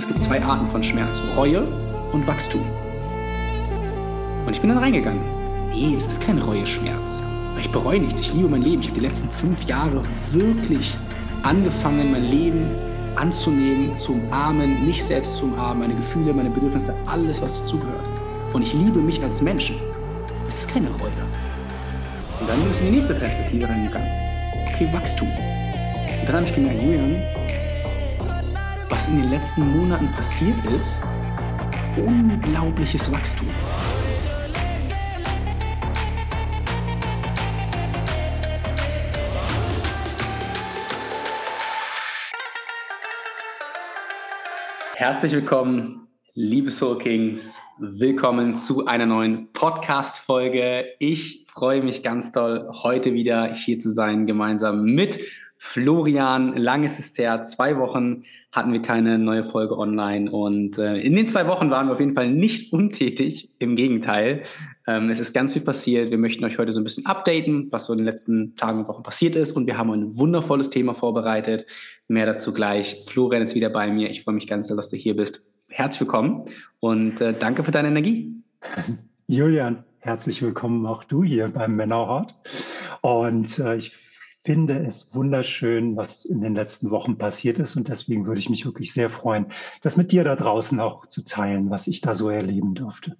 es gibt zwei Arten von Schmerz, Reue und Wachstum. Und ich bin dann reingegangen. Nee, es ist kein Reueschmerz. Ich bereue nichts, ich liebe mein Leben. Ich habe die letzten fünf Jahre wirklich angefangen, mein Leben anzunehmen, zu umarmen, mich selbst zu umarmen, meine Gefühle, meine Bedürfnisse, alles, was dazugehört. Und ich liebe mich als Menschen. Es ist keine Reue. Und dann bin ich in die nächste Perspektive reingegangen. Okay, Wachstum. Und dann habe ich gemerkt, Julian, in den letzten Monaten passiert ist, unglaubliches Wachstum. Herzlich willkommen, liebe Soul Kings. Willkommen zu einer neuen Podcast-Folge. Ich freue mich ganz doll, heute wieder hier zu sein, gemeinsam mit Florian. Lang ist es her. Zwei Wochen hatten wir keine neue Folge online. Und äh, in den zwei Wochen waren wir auf jeden Fall nicht untätig. Im Gegenteil. Ähm, es ist ganz viel passiert. Wir möchten euch heute so ein bisschen updaten, was so in den letzten Tagen und Wochen passiert ist. Und wir haben ein wundervolles Thema vorbereitet. Mehr dazu gleich. Florian ist wieder bei mir. Ich freue mich ganz sehr, dass du hier bist. Herzlich willkommen und äh, danke für deine Energie. Julian, herzlich willkommen auch du hier beim Männerhort. Und äh, ich finde es wunderschön, was in den letzten Wochen passiert ist. Und deswegen würde ich mich wirklich sehr freuen, das mit dir da draußen auch zu teilen, was ich da so erleben durfte.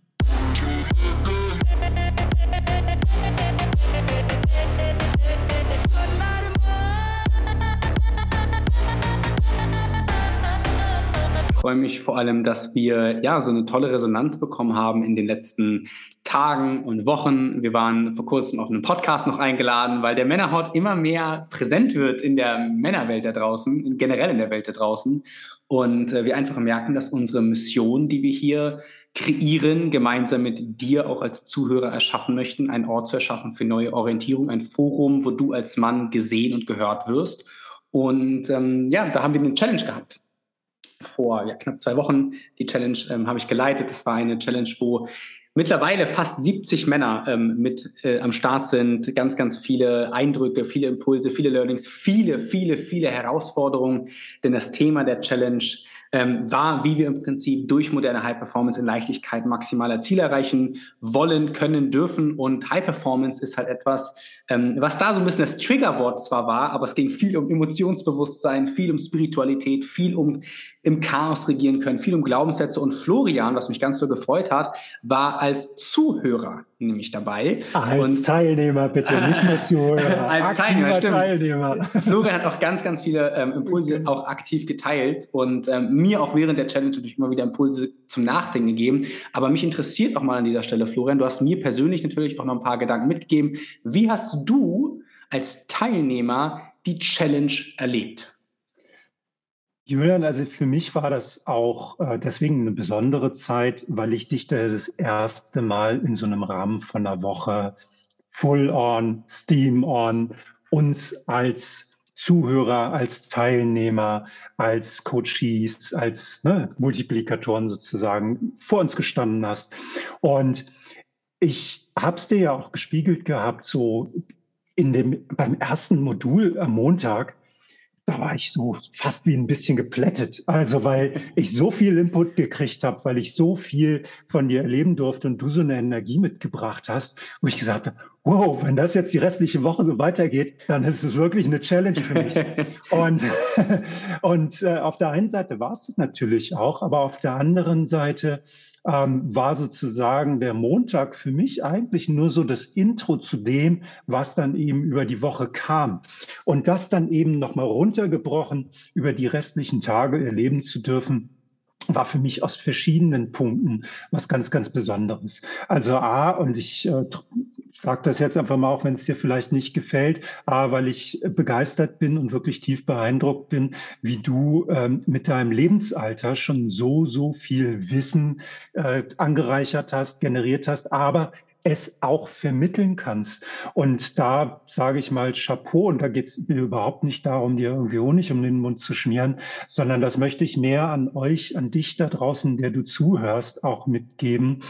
freue mich vor allem, dass wir ja so eine tolle Resonanz bekommen haben in den letzten Tagen und Wochen. Wir waren vor kurzem auf einem Podcast noch eingeladen, weil der Männerhort immer mehr präsent wird in der Männerwelt da draußen, generell in der Welt da draußen. Und äh, wir einfach merken, dass unsere Mission, die wir hier kreieren, gemeinsam mit dir auch als Zuhörer erschaffen möchten, einen Ort zu erschaffen für neue Orientierung, ein Forum, wo du als Mann gesehen und gehört wirst. Und ähm, ja, da haben wir eine Challenge gehabt vor ja, knapp zwei Wochen. Die Challenge ähm, habe ich geleitet. Das war eine Challenge, wo mittlerweile fast 70 Männer ähm, mit äh, am Start sind. Ganz, ganz viele Eindrücke, viele Impulse, viele Learnings, viele, viele, viele Herausforderungen. Denn das Thema der Challenge ähm, war, wie wir im Prinzip durch moderne High Performance in Leichtigkeit maximaler Ziele erreichen wollen, können, dürfen. Und High Performance ist halt etwas, ähm, was da so ein bisschen das Triggerwort zwar war, aber es ging viel um Emotionsbewusstsein, viel um Spiritualität, viel um im Chaos regieren können, viel um Glaubenssätze. Und Florian, was mich ganz so gefreut hat, war als Zuhörer nämlich dabei. Als und, Teilnehmer bitte, nicht nur Zuhörer. als Teilnehmer, stimmt. Teilnehmer. Florian hat auch ganz, ganz viele ähm, Impulse auch aktiv geteilt und ähm, mir auch während der Challenge natürlich immer wieder Impulse zum Nachdenken gegeben. Aber mich interessiert auch mal an dieser Stelle, Florian, du hast mir persönlich natürlich auch noch ein paar Gedanken mitgegeben. Wie hast du als Teilnehmer die Challenge erlebt? Julian, also für mich war das auch äh, deswegen eine besondere Zeit, weil ich dich da das erste Mal in so einem Rahmen von einer Woche full on, steam on, uns als Zuhörer, als Teilnehmer, als Coaches, als ne, Multiplikatoren sozusagen vor uns gestanden hast. Und ich habe es dir ja auch gespiegelt gehabt, so in dem, beim ersten Modul am Montag, da war ich so fast wie ein bisschen geplättet. Also weil ich so viel Input gekriegt habe, weil ich so viel von dir erleben durfte und du so eine Energie mitgebracht hast, wo ich gesagt habe, wow, wenn das jetzt die restliche Woche so weitergeht, dann ist es wirklich eine Challenge für mich. und und äh, auf der einen Seite war es das natürlich auch, aber auf der anderen Seite ähm, war sozusagen der Montag für mich eigentlich nur so das Intro zu dem, was dann eben über die Woche kam. Und das dann eben nochmal runtergebrochen über die restlichen Tage erleben zu dürfen, war für mich aus verschiedenen Punkten was ganz, ganz Besonderes. Also A, und ich äh, sage das jetzt einfach mal, auch wenn es dir vielleicht nicht gefällt, A, weil ich begeistert bin und wirklich tief beeindruckt bin, wie du ähm, mit deinem Lebensalter schon so, so viel Wissen äh, angereichert hast, generiert hast, aber es auch vermitteln kannst. Und da sage ich mal Chapeau, und da geht es mir überhaupt nicht darum, dir irgendwie Honig um den Mund zu schmieren, sondern das möchte ich mehr an euch, an dich da draußen, der du zuhörst, auch mitgeben.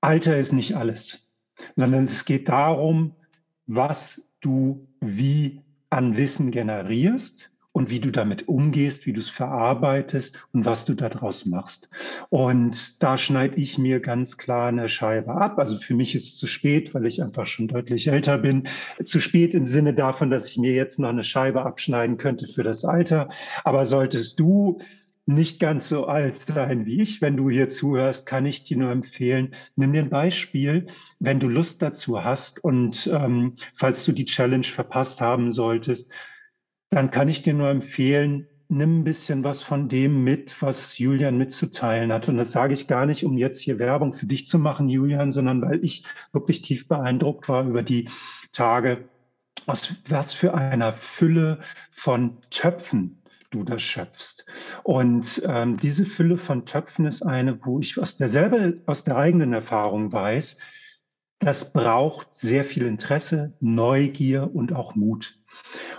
Alter ist nicht alles, sondern es geht darum, was du wie an Wissen generierst und wie du damit umgehst, wie du es verarbeitest und was du daraus machst. Und da schneide ich mir ganz klar eine Scheibe ab. Also für mich ist es zu spät, weil ich einfach schon deutlich älter bin. Zu spät im Sinne davon, dass ich mir jetzt noch eine Scheibe abschneiden könnte für das Alter. Aber solltest du nicht ganz so alt sein wie ich. Wenn du hier zuhörst, kann ich dir nur empfehlen, nimm dir ein Beispiel, wenn du Lust dazu hast und ähm, falls du die Challenge verpasst haben solltest, dann kann ich dir nur empfehlen, nimm ein bisschen was von dem mit, was Julian mitzuteilen hat. Und das sage ich gar nicht, um jetzt hier Werbung für dich zu machen, Julian, sondern weil ich wirklich tief beeindruckt war über die Tage, aus was für einer Fülle von Töpfen du das schöpfst. Und ähm, diese Fülle von Töpfen ist eine, wo ich aus derselbe, aus der eigenen Erfahrung weiß, das braucht sehr viel Interesse, Neugier und auch Mut.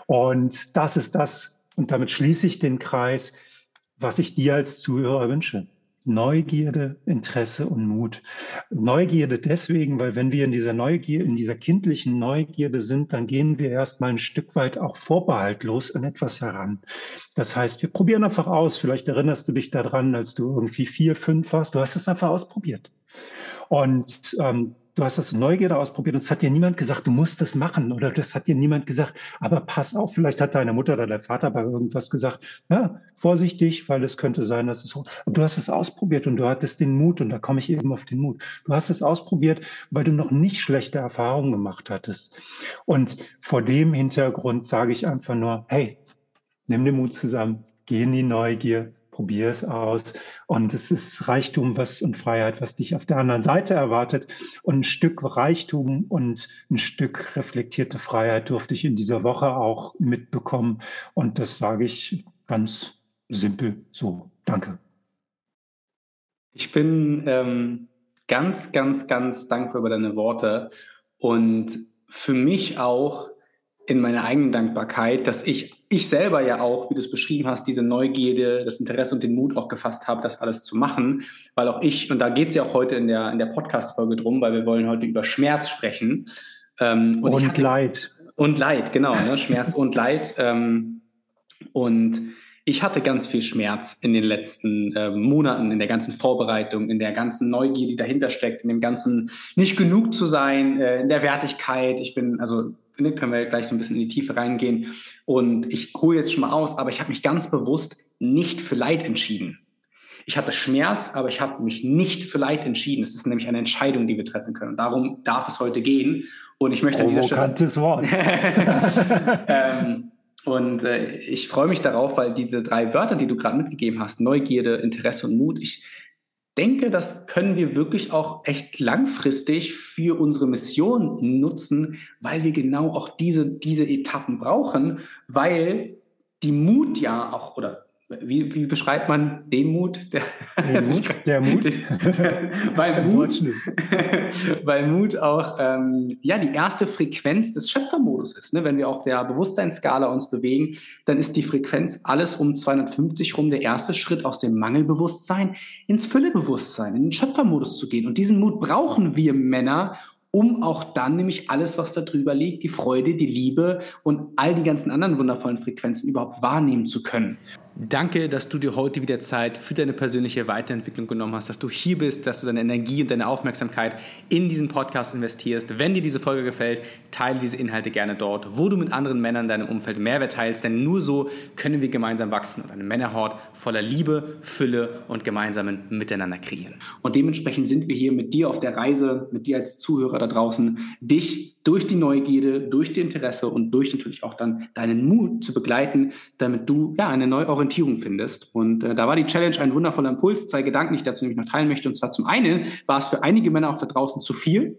Und das ist das, und damit schließe ich den Kreis, was ich dir als Zuhörer wünsche. Neugierde, Interesse und Mut. Neugierde deswegen, weil wenn wir in dieser Neugier, in dieser kindlichen Neugierde sind, dann gehen wir erstmal ein Stück weit auch vorbehaltlos an etwas heran. Das heißt, wir probieren einfach aus. Vielleicht erinnerst du dich daran, als du irgendwie vier, fünf warst. Du hast es einfach ausprobiert. Und ähm, du hast das Neugierde ausprobiert und es hat dir niemand gesagt, du musst das machen oder das hat dir niemand gesagt, aber pass auf, vielleicht hat deine Mutter oder dein Vater bei irgendwas gesagt, ja, vorsichtig, weil es könnte sein, dass es so, aber du hast es ausprobiert und du hattest den Mut und da komme ich eben auf den Mut. Du hast es ausprobiert, weil du noch nicht schlechte Erfahrungen gemacht hattest. Und vor dem Hintergrund sage ich einfach nur, hey, nimm den Mut zusammen, geh in die Neugier, probier es aus. Und es ist Reichtum was, und Freiheit, was dich auf der anderen Seite erwartet. Und ein Stück Reichtum und ein Stück reflektierte Freiheit durfte ich in dieser Woche auch mitbekommen. Und das sage ich ganz simpel so. Danke. Ich bin ähm, ganz, ganz, ganz dankbar über deine Worte und für mich auch in meiner eigenen Dankbarkeit, dass ich, ich selber ja auch, wie du es beschrieben hast, diese Neugierde, das Interesse und den Mut auch gefasst habe, das alles zu machen, weil auch ich, und da geht es ja auch heute in der, in der Podcast-Folge drum, weil wir wollen heute über Schmerz sprechen. Ähm, und, und hatte, Leid. Und Leid, genau, ne? Schmerz und Leid. Ähm, und ich hatte ganz viel Schmerz in den letzten äh, Monaten, in der ganzen Vorbereitung, in der ganzen Neugier, die dahinter steckt, in dem ganzen nicht genug zu sein, äh, in der Wertigkeit. Ich bin, also ne, können wir gleich so ein bisschen in die Tiefe reingehen. Und ich hole jetzt schon mal aus, aber ich habe mich ganz bewusst nicht für Leid entschieden. Ich hatte Schmerz, aber ich habe mich nicht für Leid entschieden. Es ist nämlich eine Entscheidung, die wir treffen können. Und darum darf es heute gehen. Und ich möchte an dieser Stelle. Wort. ähm, und äh, ich freue mich darauf, weil diese drei Wörter, die du gerade mitgegeben hast, Neugierde, Interesse und Mut, ich denke, das können wir wirklich auch echt langfristig für unsere Mission nutzen, weil wir genau auch diese, diese Etappen brauchen, weil die Mut ja auch, oder wie, wie beschreibt man den Mut? Der, der Mut? Der Mut? Der, weil, Mut weil Mut auch ähm, ja, die erste Frequenz des Schöpfermodus ist. Ne? Wenn wir auf der Bewusstseinsskala uns bewegen, dann ist die Frequenz alles um 250 rum der erste Schritt aus dem Mangelbewusstsein ins Füllebewusstsein, in den Schöpfermodus zu gehen. Und diesen Mut brauchen wir Männer, um auch dann nämlich alles, was da drüber liegt, die Freude, die Liebe und all die ganzen anderen wundervollen Frequenzen überhaupt wahrnehmen zu können. Danke, dass du dir heute wieder Zeit für deine persönliche Weiterentwicklung genommen hast, dass du hier bist, dass du deine Energie und deine Aufmerksamkeit in diesen Podcast investierst. Wenn dir diese Folge gefällt, teile diese Inhalte gerne dort, wo du mit anderen Männern in deinem Umfeld Mehrwert teilst, denn nur so können wir gemeinsam wachsen und eine Männerhort voller Liebe, Fülle und gemeinsamen Miteinander kreieren. Und dementsprechend sind wir hier mit dir auf der Reise, mit dir als Zuhörer da draußen, dich durch die Neugierde, durch die Interesse und durch natürlich auch dann deinen Mut zu begleiten, damit du ja eine neue Orientierung findest. Und äh, da war die Challenge ein wundervoller Impuls, zwei Gedanken, die ich dazu nämlich noch teilen möchte. Und zwar zum einen war es für einige Männer auch da draußen zu viel.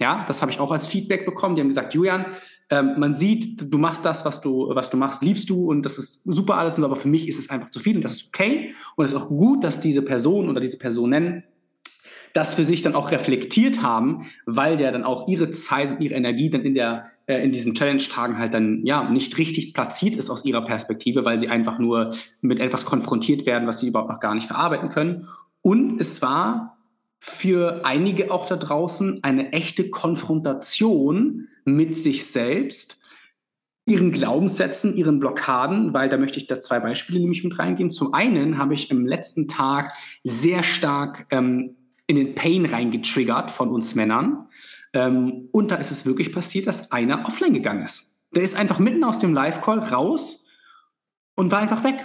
Ja, das habe ich auch als Feedback bekommen. Die haben gesagt, Julian, ähm, man sieht, du machst das, was du, was du machst, liebst du und das ist super alles, aber für mich ist es einfach zu viel und das ist okay. Und es ist auch gut, dass diese Person oder diese Personen das für sich dann auch reflektiert haben, weil der dann auch ihre Zeit und ihre Energie dann in der äh, in diesen Challenge-Tagen halt dann ja nicht richtig platziert ist aus ihrer Perspektive, weil sie einfach nur mit etwas konfrontiert werden, was sie überhaupt noch gar nicht verarbeiten können. Und es war für einige auch da draußen eine echte Konfrontation mit sich selbst, ihren Glaubenssätzen, ihren Blockaden, weil da möchte ich da zwei Beispiele nämlich mit reingehen. Zum einen habe ich im letzten Tag sehr stark ähm, in den Pain reingetriggert von uns Männern. Ähm, und da ist es wirklich passiert, dass einer offline gegangen ist. Der ist einfach mitten aus dem Live-Call raus und war einfach weg.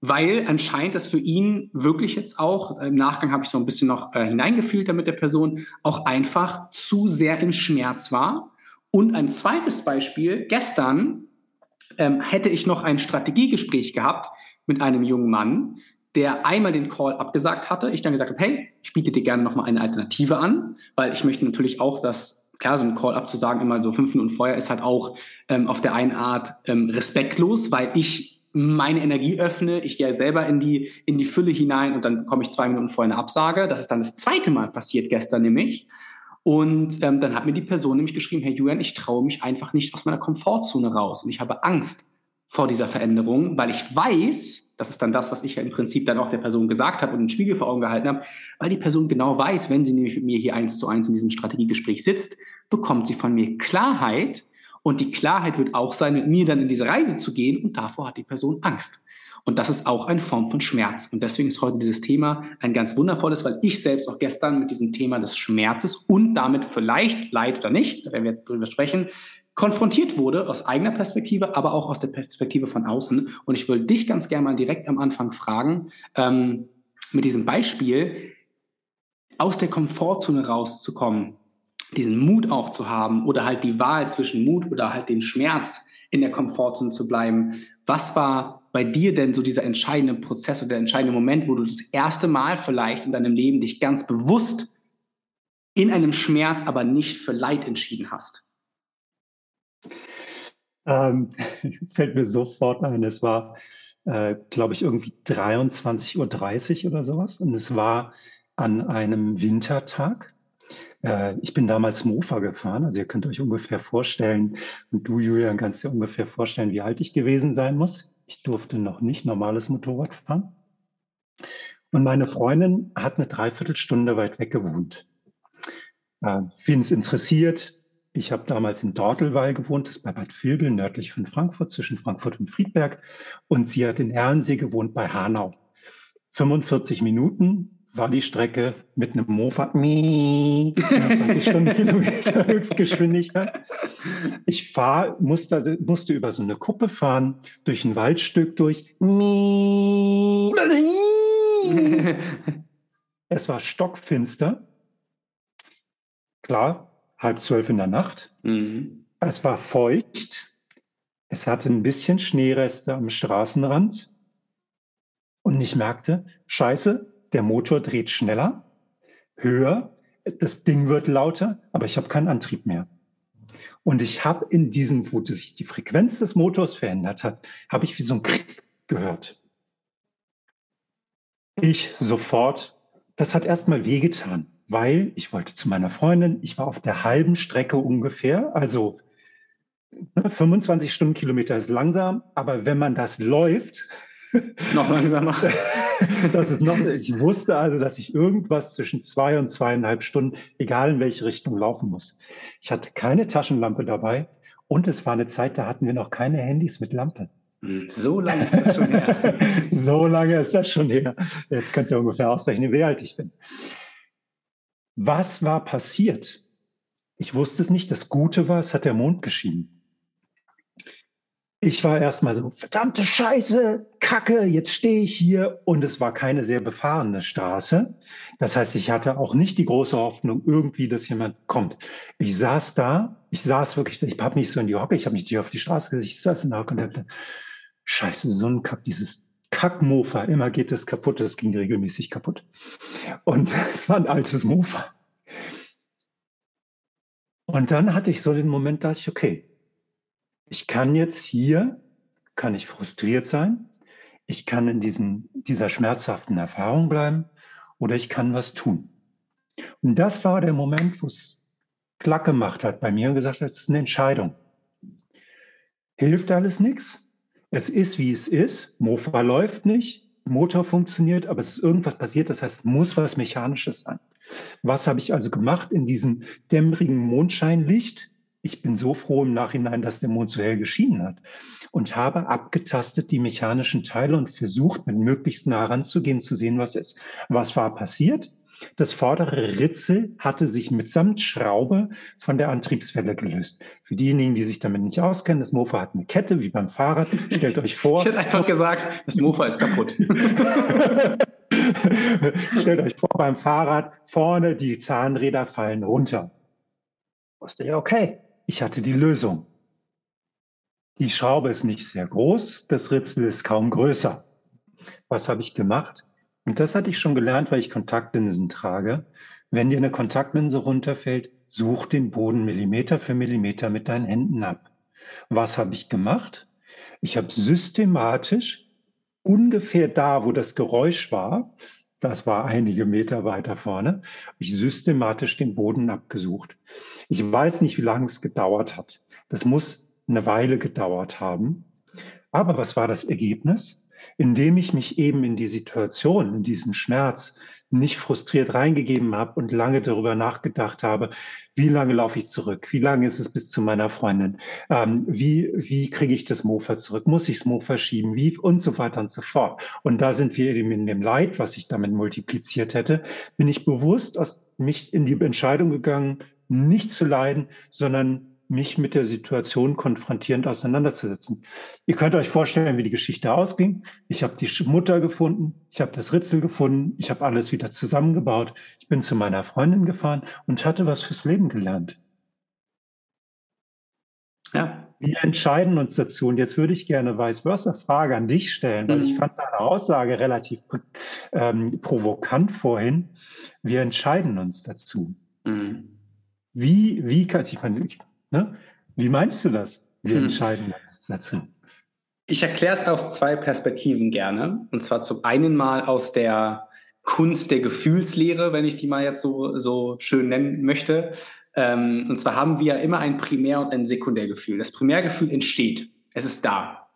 Weil anscheinend das für ihn wirklich jetzt auch, im Nachgang habe ich so ein bisschen noch äh, hineingefühlt damit der Person, auch einfach zu sehr im Schmerz war und ein zweites Beispiel, gestern ähm, hätte ich noch ein Strategiegespräch gehabt mit einem jungen Mann, der einmal den Call abgesagt hatte. Ich dann gesagt habe, hey, ich biete dir gerne nochmal eine Alternative an, weil ich möchte natürlich auch, dass, klar, so ein Call abzusagen, immer so fünf Minuten vorher, ist halt auch ähm, auf der einen Art ähm, respektlos, weil ich meine Energie öffne, ich gehe selber in die, in die Fülle hinein und dann bekomme ich zwei Minuten vorher eine Absage. Das ist dann das zweite Mal passiert gestern nämlich. Und ähm, dann hat mir die Person nämlich geschrieben, hey Julian, ich traue mich einfach nicht aus meiner Komfortzone raus und ich habe Angst vor dieser Veränderung, weil ich weiß, das ist dann das, was ich ja im Prinzip dann auch der Person gesagt habe und den Spiegel vor Augen gehalten habe, weil die Person genau weiß, wenn sie nämlich mit mir hier eins zu eins in diesem Strategiegespräch sitzt, bekommt sie von mir Klarheit und die Klarheit wird auch sein, mit mir dann in diese Reise zu gehen und davor hat die Person Angst. Und das ist auch eine Form von Schmerz. Und deswegen ist heute dieses Thema ein ganz wundervolles, weil ich selbst auch gestern mit diesem Thema des Schmerzes und damit vielleicht Leid oder nicht, da werden wir jetzt drüber sprechen, konfrontiert wurde aus eigener Perspektive, aber auch aus der Perspektive von außen. Und ich will dich ganz gerne mal direkt am Anfang fragen, ähm, mit diesem Beispiel, aus der Komfortzone rauszukommen, diesen Mut auch zu haben oder halt die Wahl zwischen Mut oder halt den Schmerz in der Komfortzone zu bleiben. Was war bei dir denn so dieser entscheidende Prozess oder der entscheidende Moment, wo du das erste Mal vielleicht in deinem Leben dich ganz bewusst in einem Schmerz, aber nicht für Leid entschieden hast? Ähm, fällt mir sofort ein, es war, äh, glaube ich, irgendwie 23.30 Uhr oder sowas. Und es war an einem Wintertag. Äh, ich bin damals Mofa gefahren, also ihr könnt euch ungefähr vorstellen, und du, Julian, kannst dir ungefähr vorstellen, wie alt ich gewesen sein muss. Ich durfte noch nicht normales Motorrad fahren. Und meine Freundin hat eine Dreiviertelstunde weit weg gewohnt. Äh, Wen es interessiert, ich habe damals in Dortelweil gewohnt, das ist bei Bad Vilbel, nördlich von Frankfurt, zwischen Frankfurt und Friedberg. Und sie hat in Erlensee gewohnt bei Hanau. 45 Minuten war die Strecke mit einem Mofa 20 Stundenkilometer Höchstgeschwindigkeit. Ich fahr, musste, musste über so eine Kuppe fahren, durch ein Waldstück durch. Es war stockfinster. Klar, halb zwölf in der Nacht. Mhm. Es war feucht. Es hatte ein bisschen Schneereste am Straßenrand. Und ich merkte, scheiße, der Motor dreht schneller, höher, das Ding wird lauter, aber ich habe keinen Antrieb mehr. Und ich habe in diesem, wo sich die Frequenz des Motors verändert hat, habe ich wie so ein Krieg gehört. Ich sofort, das hat erstmal wehgetan, weil ich wollte zu meiner Freundin, ich war auf der halben Strecke ungefähr, also 25 ne, Stundenkilometer ist langsam, aber wenn man das läuft, noch langsamer. das ist noch, ich wusste also, dass ich irgendwas zwischen zwei und zweieinhalb Stunden, egal in welche Richtung, laufen muss. Ich hatte keine Taschenlampe dabei und es war eine Zeit, da hatten wir noch keine Handys mit Lampe. Hm, so lange ist das schon her. so lange ist das schon her. Jetzt könnt ihr ungefähr ausrechnen, wie alt ich bin. Was war passiert? Ich wusste es nicht. Das Gute war, es hat der Mond geschienen ich war erstmal so, verdammte Scheiße, Kacke, jetzt stehe ich hier. Und es war keine sehr befahrene Straße. Das heißt, ich hatte auch nicht die große Hoffnung irgendwie, dass jemand kommt. Ich saß da, ich saß wirklich, ich habe mich so in die Hocke, ich habe mich nicht auf die Straße gesetzt, ich saß in der Hocke und dachte, Scheiße, so ein Kack, dieses Kackmofa, immer geht es kaputt, das ging regelmäßig kaputt. Und es war ein altes Mofa. Und dann hatte ich so den Moment, da ich, okay, ich kann jetzt hier, kann ich frustriert sein, ich kann in diesen, dieser schmerzhaften Erfahrung bleiben oder ich kann was tun. Und das war der Moment, wo es klack gemacht hat bei mir und gesagt hat, es ist eine Entscheidung. Hilft alles nichts. Es ist, wie es ist. Mofa läuft nicht. Motor funktioniert, aber es ist irgendwas passiert. Das heißt, muss was Mechanisches sein. Was habe ich also gemacht in diesem dämmerigen Mondscheinlicht? ich bin so froh im Nachhinein, dass der Mond so hell geschienen hat und habe abgetastet die mechanischen Teile und versucht, mit möglichst nah ranzugehen, zu sehen, was ist. Was war passiert? Das vordere Ritzel hatte sich mitsamt Schraube von der Antriebswelle gelöst. Für diejenigen, die sich damit nicht auskennen, das Mofa hat eine Kette wie beim Fahrrad. Stellt euch vor. ich hätte einfach gesagt, das Mofa ist kaputt. Stellt euch vor, beim Fahrrad vorne die Zahnräder fallen runter. Wusste ja, okay, ich hatte die Lösung. Die Schraube ist nicht sehr groß, das Ritzel ist kaum größer. Was habe ich gemacht? Und das hatte ich schon gelernt, weil ich Kontaktlinsen trage. Wenn dir eine Kontaktlinse runterfällt, such den Boden Millimeter für Millimeter mit deinen Händen ab. Was habe ich gemacht? Ich habe systematisch ungefähr da, wo das Geräusch war, das war einige Meter weiter vorne, ich systematisch den Boden abgesucht. Ich weiß nicht, wie lange es gedauert hat. Das muss eine Weile gedauert haben. Aber was war das Ergebnis? Indem ich mich eben in die Situation, in diesen Schmerz nicht frustriert reingegeben habe und lange darüber nachgedacht habe, wie lange laufe ich zurück? Wie lange ist es bis zu meiner Freundin? Ähm, wie wie kriege ich das Mofa zurück? Muss ich das Mofa schieben? Wie und so weiter und so fort. Und da sind wir eben in dem Leid, was ich damit multipliziert hätte, bin ich bewusst aus mich in die Entscheidung gegangen, nicht zu leiden, sondern mich mit der Situation konfrontierend auseinanderzusetzen. Ihr könnt euch vorstellen, wie die Geschichte ausging. Ich habe die Mutter gefunden, ich habe das Ritzel gefunden, ich habe alles wieder zusammengebaut. Ich bin zu meiner Freundin gefahren und hatte was fürs Leben gelernt. Ja. Wir entscheiden uns dazu. Und jetzt würde ich gerne vice versa Frage an dich stellen, weil mhm. ich fand deine Aussage relativ ähm, provokant vorhin. Wir entscheiden uns dazu. Mhm. Wie, wie kann ich, meine, ich Ne? Wie meinst du das? Wir hm. entscheiden dazu. Ich erkläre es aus zwei Perspektiven gerne. Und zwar zum einen mal aus der Kunst der Gefühlslehre, wenn ich die mal jetzt so, so schön nennen möchte. Ähm, und zwar haben wir ja immer ein Primär- und ein Sekundärgefühl. Das Primärgefühl entsteht. Es ist da.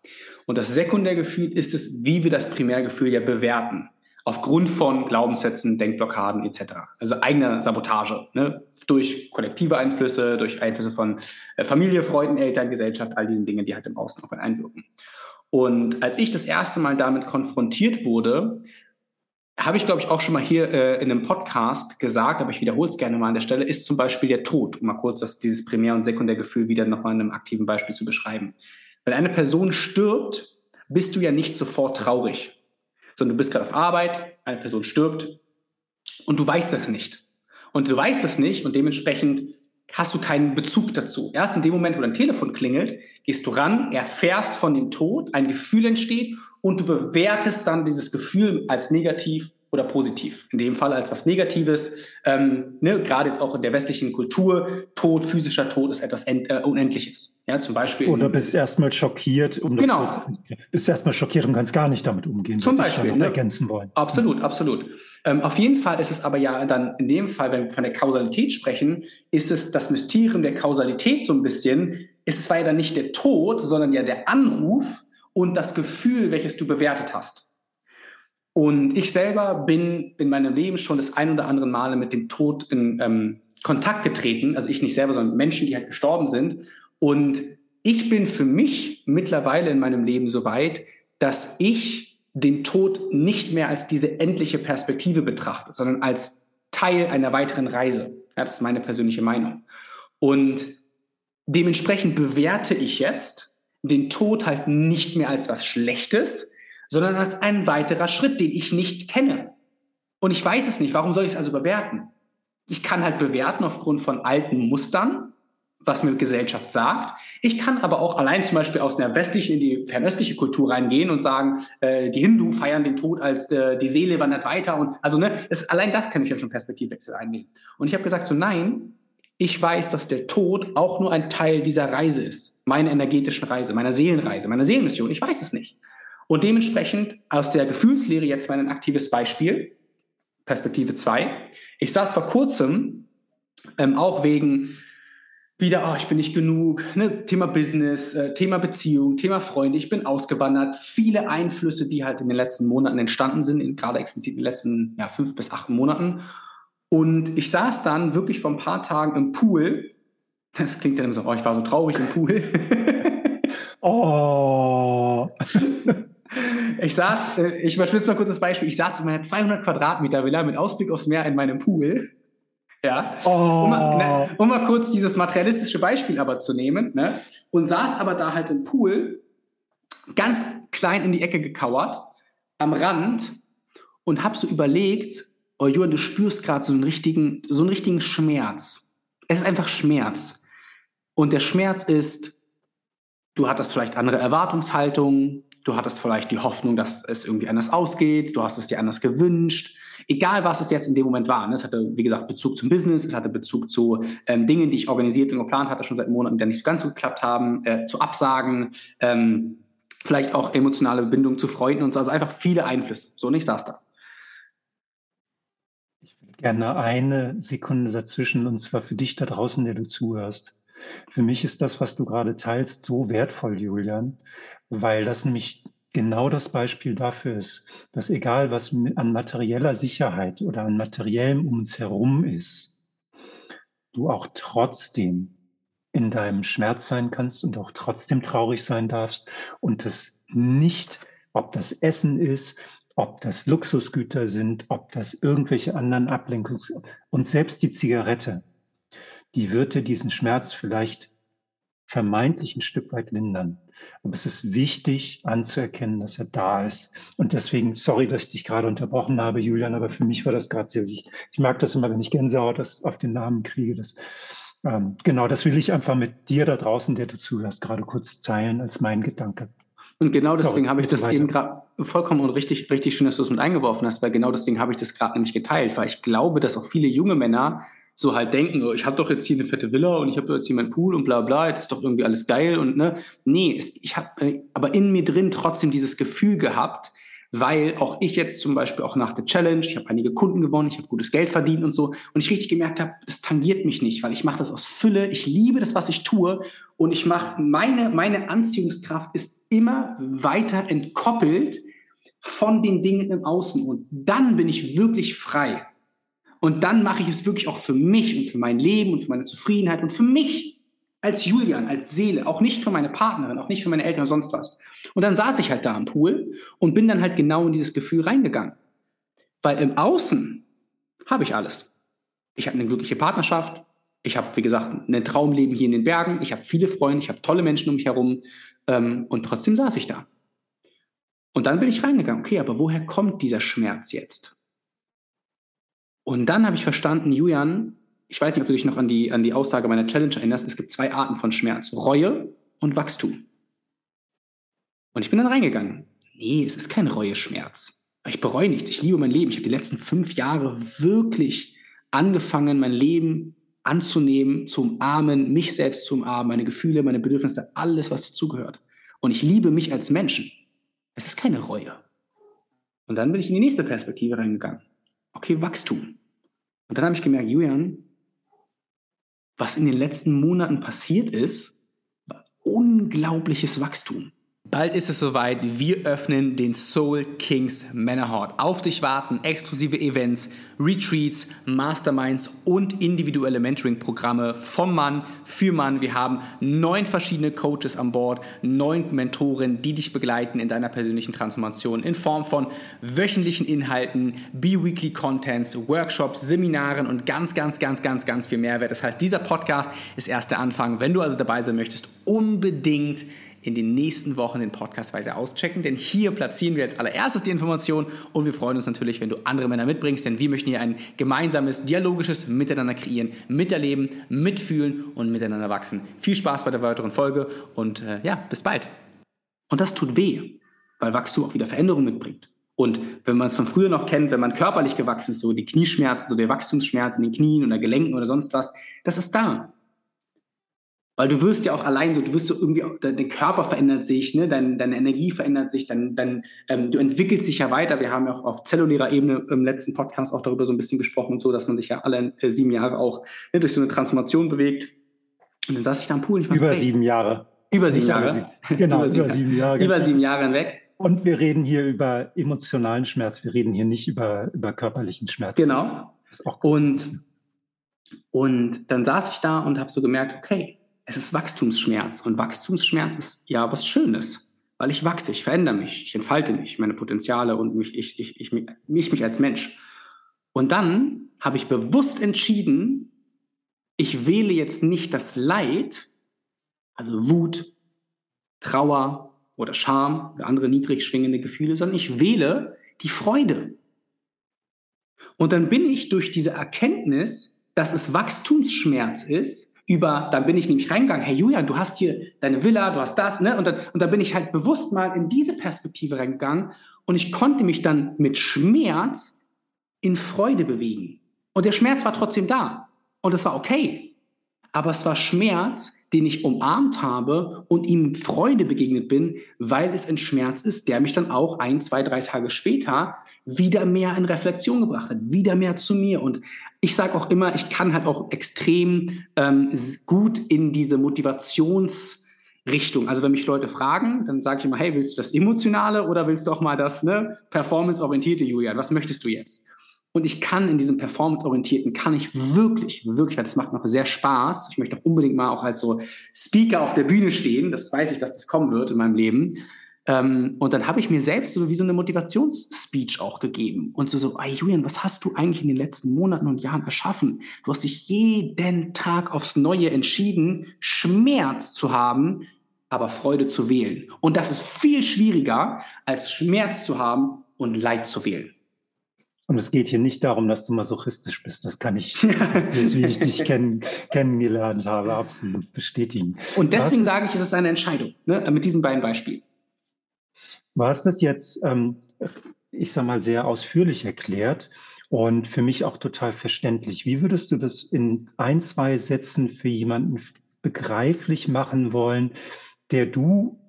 Und das Sekundärgefühl ist es, wie wir das Primärgefühl ja bewerten aufgrund von Glaubenssätzen, Denkblockaden etc. Also eigene Sabotage ne? durch kollektive Einflüsse, durch Einflüsse von äh, Familie, Freunden, Eltern, Gesellschaft, all diesen Dingen, die halt im Außen auf einen einwirken. Und als ich das erste Mal damit konfrontiert wurde, habe ich, glaube ich, auch schon mal hier äh, in einem Podcast gesagt, aber ich wiederhole es gerne mal an der Stelle, ist zum Beispiel der Tod, um mal kurz das, dieses Primär- und Sekundärgefühl wieder nochmal in einem aktiven Beispiel zu beschreiben. Wenn eine Person stirbt, bist du ja nicht sofort traurig sondern du bist gerade auf Arbeit, eine Person stirbt und du weißt das nicht. Und du weißt es nicht und dementsprechend hast du keinen Bezug dazu. Erst in dem Moment, wo dein Telefon klingelt, gehst du ran, erfährst von dem Tod, ein Gefühl entsteht und du bewertest dann dieses Gefühl als negativ oder positiv. In dem Fall als was Negatives. Ähm, ne, gerade jetzt auch in der westlichen Kultur, Tod, physischer Tod ist etwas End, äh, Unendliches. Ja, zum Beispiel. Oder bist erstmal schockiert. Um genau. bist erstmal schockiert und kannst gar nicht damit umgehen. Zum Beispiel. Ne? ergänzen wollen. Absolut, absolut. Ähm, auf jeden Fall ist es aber ja dann in dem Fall, wenn wir von der Kausalität sprechen, ist es das Mysterium der Kausalität so ein bisschen, ist zwar ja dann nicht der Tod, sondern ja der Anruf und das Gefühl, welches du bewertet hast. Und ich selber bin in meinem Leben schon das ein oder andere Male mit dem Tod in ähm, Kontakt getreten. Also ich nicht selber, sondern Menschen, die halt gestorben sind. Und ich bin für mich mittlerweile in meinem Leben so weit, dass ich den Tod nicht mehr als diese endliche Perspektive betrachte, sondern als Teil einer weiteren Reise. Ja, das ist meine persönliche Meinung. Und dementsprechend bewerte ich jetzt den Tod halt nicht mehr als was Schlechtes, sondern als ein weiterer Schritt, den ich nicht kenne. Und ich weiß es nicht. Warum soll ich es also bewerten? Ich kann halt bewerten aufgrund von alten Mustern, was mir Gesellschaft sagt. Ich kann aber auch allein zum Beispiel aus einer westlichen in die fernöstliche Kultur reingehen und sagen, äh, die Hindu feiern den Tod als äh, die Seele wandert weiter und also ne, es, allein das kann ich ja schon Perspektivwechsel einnehmen. Und ich habe gesagt so nein, ich weiß, dass der Tod auch nur ein Teil dieser Reise ist, meiner energetischen Reise, meiner Seelenreise, meiner Seelenmission. Ich weiß es nicht. Und dementsprechend aus der Gefühlslehre jetzt mal ein aktives Beispiel, Perspektive 2. Ich saß vor kurzem ähm, auch wegen wieder, oh, ich bin nicht genug, ne? Thema Business, äh, Thema Beziehung, Thema Freunde, ich bin ausgewandert, viele Einflüsse, die halt in den letzten Monaten entstanden sind, in, gerade explizit in den letzten ja, fünf bis acht Monaten. Und ich saß dann wirklich vor ein paar Tagen im Pool Das klingt dann immer so, oh, ich war so traurig im Pool. oh. Ich saß, äh, ich überspitze mal kurz das Beispiel, ich saß in meiner 200 Quadratmeter Villa mit Ausblick aufs Meer in meinem Pool. Ja. Oh. Um, mal, ne, um, mal, kurz dieses materialistische Beispiel aber zu nehmen, ne? Und saß aber da halt im Pool, ganz klein in die Ecke gekauert, am Rand und hab so überlegt, oh Johann, du spürst gerade so einen richtigen, so einen richtigen Schmerz. Es ist einfach Schmerz. Und der Schmerz ist, du hattest vielleicht andere Erwartungshaltungen, du hattest vielleicht die Hoffnung, dass es irgendwie anders ausgeht, du hast es dir anders gewünscht. Egal, was es jetzt in dem Moment war. Ne? Es hatte, wie gesagt, Bezug zum Business, es hatte Bezug zu ähm, Dingen, die ich organisiert und geplant hatte, schon seit Monaten, die nicht so ganz so geklappt haben, äh, zu Absagen, ähm, vielleicht auch emotionale Bindung zu Freunden und so. Also einfach viele Einflüsse. So, und ich saß da. Ich will gerne eine Sekunde dazwischen, und zwar für dich da draußen, der du zuhörst. Für mich ist das, was du gerade teilst, so wertvoll, Julian, weil das nämlich genau das Beispiel dafür ist, dass egal was an materieller Sicherheit oder an materiellem um uns herum ist, du auch trotzdem in deinem Schmerz sein kannst und auch trotzdem traurig sein darfst und das nicht, ob das Essen ist, ob das Luxusgüter sind, ob das irgendwelche anderen Ablenkungs- und selbst die Zigarette, die würde diesen Schmerz vielleicht vermeintlich ein Stück weit lindern. Aber es ist wichtig anzuerkennen, dass er da ist. Und deswegen, sorry, dass ich dich gerade unterbrochen habe, Julian, aber für mich war das gerade sehr wichtig. Ich mag das immer, wenn ich Gänsehaut auf den Namen kriege. Das, ähm, genau, das will ich einfach mit dir da draußen, der du zuhörst, gerade kurz teilen als mein Gedanke. Und genau deswegen habe ich das weiter. eben gerade vollkommen und richtig, richtig schön, dass du es mit eingeworfen hast, weil genau deswegen habe ich das gerade nämlich geteilt, weil ich glaube, dass auch viele junge Männer so halt denken, ich habe doch jetzt hier eine fette Villa und ich habe jetzt hier meinen Pool und bla bla, jetzt ist doch irgendwie alles geil und ne, nee, es, ich habe äh, aber in mir drin trotzdem dieses Gefühl gehabt, weil auch ich jetzt zum Beispiel auch nach der Challenge, ich habe einige Kunden gewonnen, ich habe gutes Geld verdient und so und ich richtig gemerkt habe, das tangiert mich nicht, weil ich mache das aus Fülle, ich liebe das, was ich tue und ich mache meine meine Anziehungskraft ist immer weiter entkoppelt von den Dingen im Außen und dann bin ich wirklich frei. Und dann mache ich es wirklich auch für mich und für mein Leben und für meine Zufriedenheit und für mich als Julian, als Seele, auch nicht für meine Partnerin, auch nicht für meine Eltern oder sonst was. Und dann saß ich halt da am Pool und bin dann halt genau in dieses Gefühl reingegangen. Weil im Außen habe ich alles. Ich habe eine glückliche Partnerschaft. Ich habe, wie gesagt, ein Traumleben hier in den Bergen. Ich habe viele Freunde. Ich habe tolle Menschen um mich herum. Ähm, und trotzdem saß ich da. Und dann bin ich reingegangen. Okay, aber woher kommt dieser Schmerz jetzt? Und dann habe ich verstanden, Julian, ich weiß nicht, ob du dich noch an die, an die Aussage meiner Challenge erinnerst, es gibt zwei Arten von Schmerz, Reue und Wachstum. Und ich bin dann reingegangen. Nee, es ist kein Reueschmerz. Ich bereue nichts, ich liebe mein Leben. Ich habe die letzten fünf Jahre wirklich angefangen, mein Leben anzunehmen, zu umarmen, mich selbst zu umarmen, meine Gefühle, meine Bedürfnisse, alles, was dazugehört. Und ich liebe mich als Menschen. Es ist keine Reue. Und dann bin ich in die nächste Perspektive reingegangen okay, Wachstum. Und dann habe ich gemerkt, Julian, was in den letzten Monaten passiert ist, war unglaubliches Wachstum. Bald ist es soweit, wir öffnen den Soul Kings Männerhort. Auf dich warten exklusive Events, Retreats, Masterminds und individuelle Mentoring-Programme vom Mann für Mann. Wir haben neun verschiedene Coaches an Bord, neun Mentoren, die dich begleiten in deiner persönlichen Transformation in Form von wöchentlichen Inhalten, Bi-Weekly Contents, Workshops, Seminaren und ganz, ganz, ganz, ganz, ganz viel Mehrwert. Das heißt, dieser Podcast ist erst der Anfang. Wenn du also dabei sein möchtest, unbedingt in den nächsten Wochen den Podcast weiter auschecken, denn hier platzieren wir als allererstes die Informationen und wir freuen uns natürlich, wenn du andere Männer mitbringst, denn wir möchten hier ein gemeinsames, dialogisches Miteinander kreieren, miterleben, mitfühlen und miteinander wachsen. Viel Spaß bei der weiteren Folge und äh, ja, bis bald. Und das tut weh, weil Wachstum auch wieder Veränderungen mitbringt. Und wenn man es von früher noch kennt, wenn man körperlich gewachsen ist, so die Knieschmerzen, so der Wachstumsschmerz in den Knien oder Gelenken oder sonst was, das ist da. Weil du wirst ja auch allein so, du wirst so irgendwie, dein Körper verändert sich, ne? deine, deine Energie verändert sich, dann, dann ähm, du entwickelst dich ja weiter. Wir haben ja auch auf zellulärer Ebene im letzten Podcast auch darüber so ein bisschen gesprochen und so, dass man sich ja alle äh, sieben Jahre auch ne, durch so eine Transformation bewegt. Und dann saß ich da am Pool. Ich über so, hey, sieben Jahre. Über sieben Jahre. Genau, über, sieben, über sieben Jahre. Über sieben Jahre hinweg. Und wir reden hier über emotionalen Schmerz. Wir reden hier nicht über, über körperlichen Schmerz. Genau. Und Und dann saß ich da und habe so gemerkt, okay, es ist Wachstumsschmerz. Und Wachstumsschmerz ist ja was Schönes, weil ich wachse, ich verändere mich, ich entfalte mich, meine Potenziale und mich, ich, ich, ich, mich, mich als Mensch. Und dann habe ich bewusst entschieden, ich wähle jetzt nicht das Leid, also Wut, Trauer oder Scham oder andere niedrig schwingende Gefühle, sondern ich wähle die Freude. Und dann bin ich durch diese Erkenntnis, dass es Wachstumsschmerz ist, über, dann bin ich nämlich reingegangen, hey Julian, du hast hier deine Villa, du hast das, ne? Und dann, und dann bin ich halt bewusst mal in diese Perspektive reingegangen und ich konnte mich dann mit Schmerz in Freude bewegen. Und der Schmerz war trotzdem da. Und es war okay. Aber es war Schmerz, den ich umarmt habe und ihm Freude begegnet bin, weil es ein Schmerz ist, der mich dann auch ein, zwei, drei Tage später wieder mehr in Reflexion gebracht hat, wieder mehr zu mir. Und ich sage auch immer, ich kann halt auch extrem ähm, gut in diese Motivationsrichtung. Also wenn mich Leute fragen, dann sage ich immer, hey, willst du das Emotionale oder willst du auch mal das ne, performanceorientierte, Julian? Was möchtest du jetzt? Und ich kann in diesem Performance-Orientierten, kann ich wirklich, wirklich, weil das macht noch sehr Spaß. Ich möchte auch unbedingt mal auch als so Speaker auf der Bühne stehen. Das weiß ich, dass das kommen wird in meinem Leben. Ähm, und dann habe ich mir selbst so wie so eine Motivationsspeech auch gegeben. Und so, so, ey Julian, was hast du eigentlich in den letzten Monaten und Jahren erschaffen? Du hast dich jeden Tag aufs Neue entschieden, Schmerz zu haben, aber Freude zu wählen. Und das ist viel schwieriger, als Schmerz zu haben und Leid zu wählen. Und es geht hier nicht darum, dass du masochistisch bist. Das kann ich, wie ich dich kenn, kennengelernt habe, absolut bestätigen. Und deswegen Was, sage ich, es ist eine Entscheidung, ne, mit diesen beiden Beispielen. Du hast das jetzt, ähm, ich sage mal, sehr ausführlich erklärt und für mich auch total verständlich. Wie würdest du das in ein, zwei Sätzen für jemanden begreiflich machen wollen, der du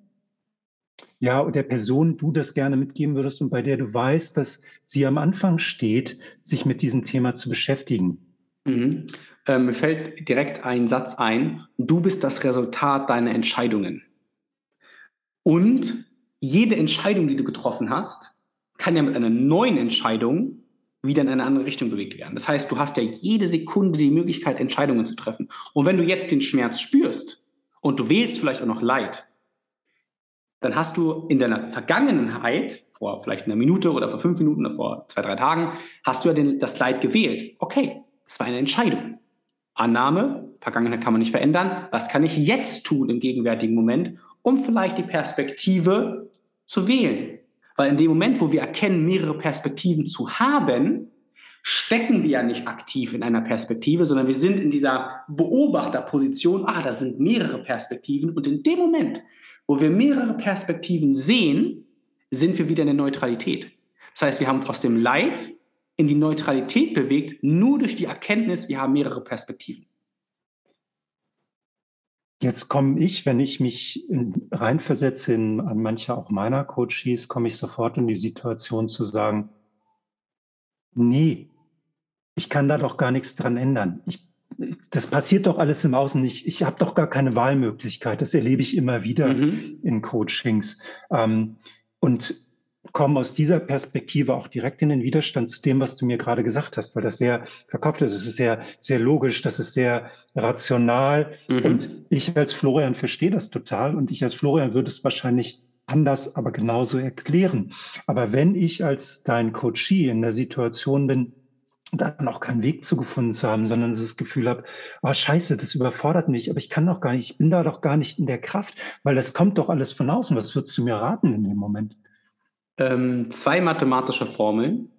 ja, der Person du das gerne mitgeben würdest und bei der du weißt, dass sie am Anfang steht, sich mit diesem Thema zu beschäftigen? Mhm. Ähm, mir fällt direkt ein Satz ein. Du bist das Resultat deiner Entscheidungen. Und jede Entscheidung, die du getroffen hast, kann ja mit einer neuen Entscheidung wieder in eine andere Richtung bewegt werden. Das heißt, du hast ja jede Sekunde die Möglichkeit, Entscheidungen zu treffen. Und wenn du jetzt den Schmerz spürst und du wählst vielleicht auch noch Leid, dann hast du in deiner Vergangenheit, vor vielleicht einer Minute oder vor fünf Minuten oder vor zwei, drei Tagen, hast du ja den, das Leid gewählt. Okay, das war eine Entscheidung. Annahme, Vergangenheit kann man nicht verändern. Was kann ich jetzt tun im gegenwärtigen Moment, um vielleicht die Perspektive zu wählen? Weil in dem Moment, wo wir erkennen, mehrere Perspektiven zu haben, stecken wir ja nicht aktiv in einer Perspektive, sondern wir sind in dieser Beobachterposition, ah, da sind mehrere Perspektiven. Und in dem Moment, wo wir mehrere Perspektiven sehen, sind wir wieder in der Neutralität. Das heißt, wir haben uns aus dem Leid in die Neutralität bewegt, nur durch die Erkenntnis, wir haben mehrere Perspektiven. Jetzt komme ich, wenn ich mich in, reinversetze in, an manche auch meiner Coaches, komme ich sofort in die Situation zu sagen, nee, ich kann da doch gar nichts dran ändern. Ich das passiert doch alles im Außen nicht. Ich habe doch gar keine Wahlmöglichkeit. Das erlebe ich immer wieder mhm. in Coachings. Ähm, und komme aus dieser Perspektive auch direkt in den Widerstand zu dem, was du mir gerade gesagt hast, weil das sehr verkauft ist. Es ist sehr, sehr logisch, das ist sehr rational. Mhm. Und ich als Florian verstehe das total. Und ich als Florian würde es wahrscheinlich anders, aber genauso erklären. Aber wenn ich als dein Coachie in der Situation bin, da noch keinen Weg zu gefunden zu haben, sondern das Gefühl habe, oh scheiße, das überfordert mich, aber ich kann doch gar nicht, ich bin da doch gar nicht in der Kraft, weil das kommt doch alles von außen. Was würdest du mir raten in dem Moment? Ähm, zwei mathematische Formeln.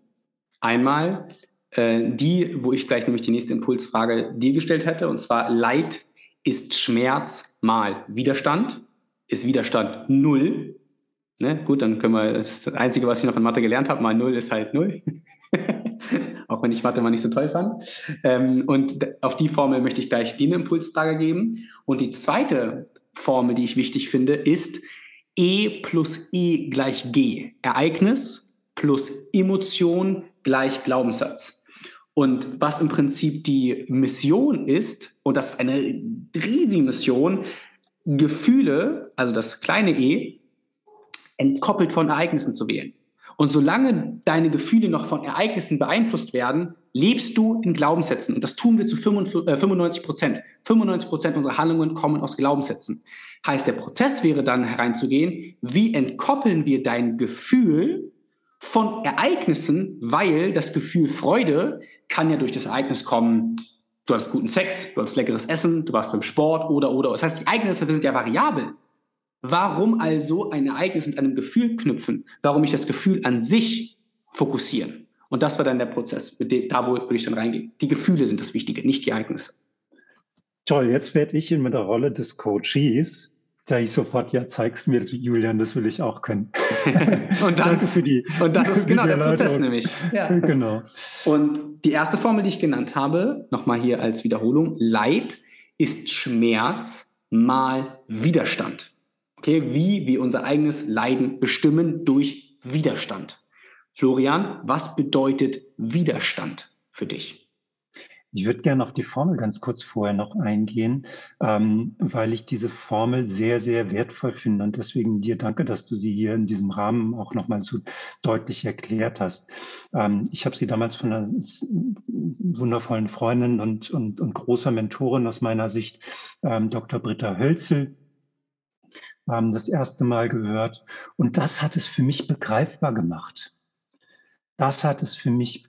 Einmal äh, die, wo ich gleich nämlich die nächste Impulsfrage dir gestellt hätte, und zwar Leid ist Schmerz mal Widerstand, ist Widerstand null. Ne? Gut, dann können wir, das Einzige, was ich noch in Mathe gelernt habe, mal null ist halt null. auch wenn ich Mathe mal nicht so toll fand. Ähm, und auf die Formel möchte ich gleich eine Impulsfrage geben. Und die zweite Formel, die ich wichtig finde, ist E plus E gleich G. Ereignis plus Emotion gleich Glaubenssatz. Und was im Prinzip die Mission ist, und das ist eine riesige Mission, Gefühle, also das kleine e, entkoppelt von Ereignissen zu wählen. Und solange deine Gefühle noch von Ereignissen beeinflusst werden, lebst du in Glaubenssätzen. Und das tun wir zu 95 Prozent. 95 Prozent unserer Handlungen kommen aus Glaubenssätzen. Heißt, der Prozess wäre dann hereinzugehen, wie entkoppeln wir dein Gefühl von Ereignissen, weil das Gefühl Freude kann ja durch das Ereignis kommen, du hattest guten Sex, du hattest leckeres Essen, du warst beim Sport oder, oder. Das heißt, die Ereignisse sind ja variabel. Warum also ein Ereignis mit einem Gefühl knüpfen? Warum ich das Gefühl an sich fokussieren? Und das war dann der Prozess, mit dem, da wo würde ich dann reingehen. Die Gefühle sind das Wichtige, nicht die Ereignisse. Toll, jetzt werde ich in der Rolle des Coaches. Sage ich sofort, ja, zeig's mir, Julian, das will ich auch können. und dann, Danke für die. Und das ist genau der Prozess nämlich. Ja. Genau. Und die erste Formel, die ich genannt habe, nochmal hier als Wiederholung, Leid ist Schmerz mal Widerstand. Okay, wie wir unser eigenes Leiden bestimmen durch Widerstand. Florian, was bedeutet Widerstand für dich? Ich würde gerne auf die Formel ganz kurz vorher noch eingehen, ähm, weil ich diese Formel sehr, sehr wertvoll finde und deswegen dir danke, dass du sie hier in diesem Rahmen auch nochmal so deutlich erklärt hast. Ähm, ich habe sie damals von einer wundervollen Freundin und, und, und großer Mentorin aus meiner Sicht, ähm, Dr. Britta Hölzel, ähm, das erste Mal gehört und das hat es für mich begreifbar gemacht das hat es für mich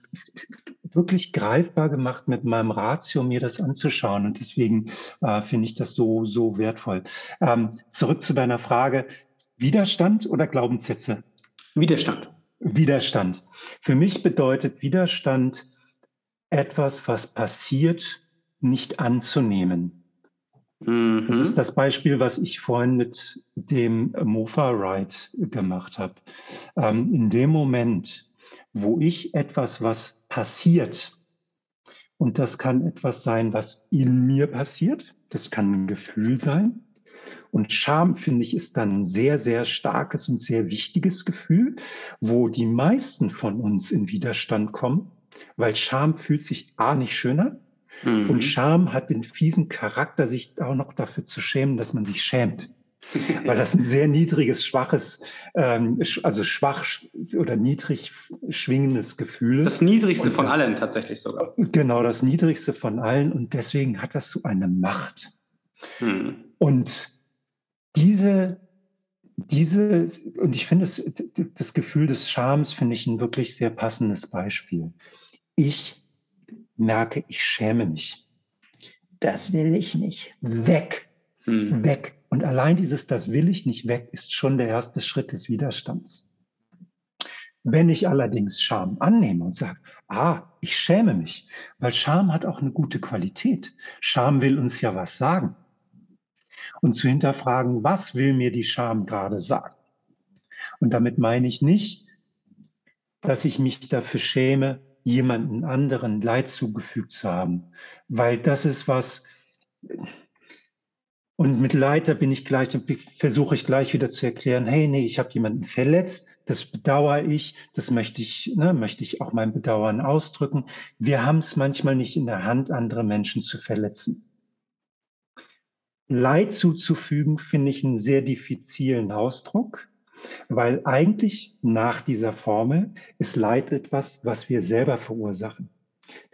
wirklich greifbar gemacht, mit meinem Ratio mir das anzuschauen. Und deswegen äh, finde ich das so, so wertvoll. Ähm, zurück zu deiner Frage, Widerstand oder Glaubenssätze? Widerstand. Widerstand. Für mich bedeutet Widerstand etwas, was passiert, nicht anzunehmen. Mhm. Das ist das Beispiel, was ich vorhin mit dem Mofa-Ride gemacht habe. Ähm, in dem Moment, wo ich etwas, was passiert, und das kann etwas sein, was in mir passiert, das kann ein Gefühl sein. Und Scham, finde ich, ist dann ein sehr, sehr starkes und sehr wichtiges Gefühl, wo die meisten von uns in Widerstand kommen, weil Scham fühlt sich A nicht schöner mhm. und Scham hat den fiesen Charakter, sich auch noch dafür zu schämen, dass man sich schämt weil das ein sehr niedriges, schwaches, ähm, also schwach oder niedrig schwingendes Gefühl ist. Das niedrigste und, von allen tatsächlich sogar. Genau, das niedrigste von allen und deswegen hat das so eine Macht. Hm. Und diese, diese, und ich finde das, das Gefühl des Schams finde ich ein wirklich sehr passendes Beispiel. Ich merke, ich schäme mich. Das will ich nicht. Weg. Hm. Weg. Und allein dieses, das will ich nicht weg, ist schon der erste Schritt des Widerstands. Wenn ich allerdings Scham annehme und sage, ah, ich schäme mich, weil Scham hat auch eine gute Qualität. Scham will uns ja was sagen. Und zu hinterfragen, was will mir die Scham gerade sagen? Und damit meine ich nicht, dass ich mich dafür schäme, jemanden anderen Leid zugefügt zu haben, weil das ist was, und mit Leid, da bin ich gleich, versuche ich gleich wieder zu erklären, hey, nee, ich habe jemanden verletzt, das bedauere ich, das möchte ich, ne, möchte ich auch mein Bedauern ausdrücken. Wir haben es manchmal nicht in der Hand, andere Menschen zu verletzen. Leid zuzufügen, finde ich einen sehr diffizilen Ausdruck, weil eigentlich nach dieser Formel ist Leid etwas, was wir selber verursachen.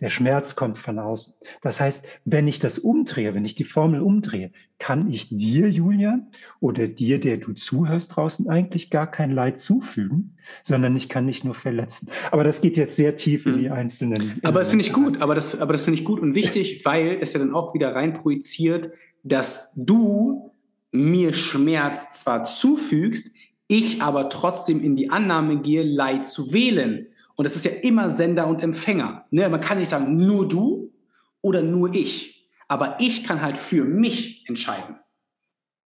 Der Schmerz kommt von außen. Das heißt, wenn ich das umdrehe, wenn ich die Formel umdrehe, kann ich dir, Julian, oder dir, der du zuhörst draußen, eigentlich gar kein Leid zufügen, sondern ich kann dich nur verletzen. Aber das geht jetzt sehr tief in die mhm. einzelnen. Aber das finde ich gut, aber das, aber das finde ich gut und wichtig, weil es ja dann auch wieder rein projiziert, dass du mir Schmerz zwar zufügst, ich aber trotzdem in die Annahme gehe, Leid zu wählen. Und es ist ja immer Sender und Empfänger. Ne? Man kann nicht sagen, nur du oder nur ich. Aber ich kann halt für mich entscheiden.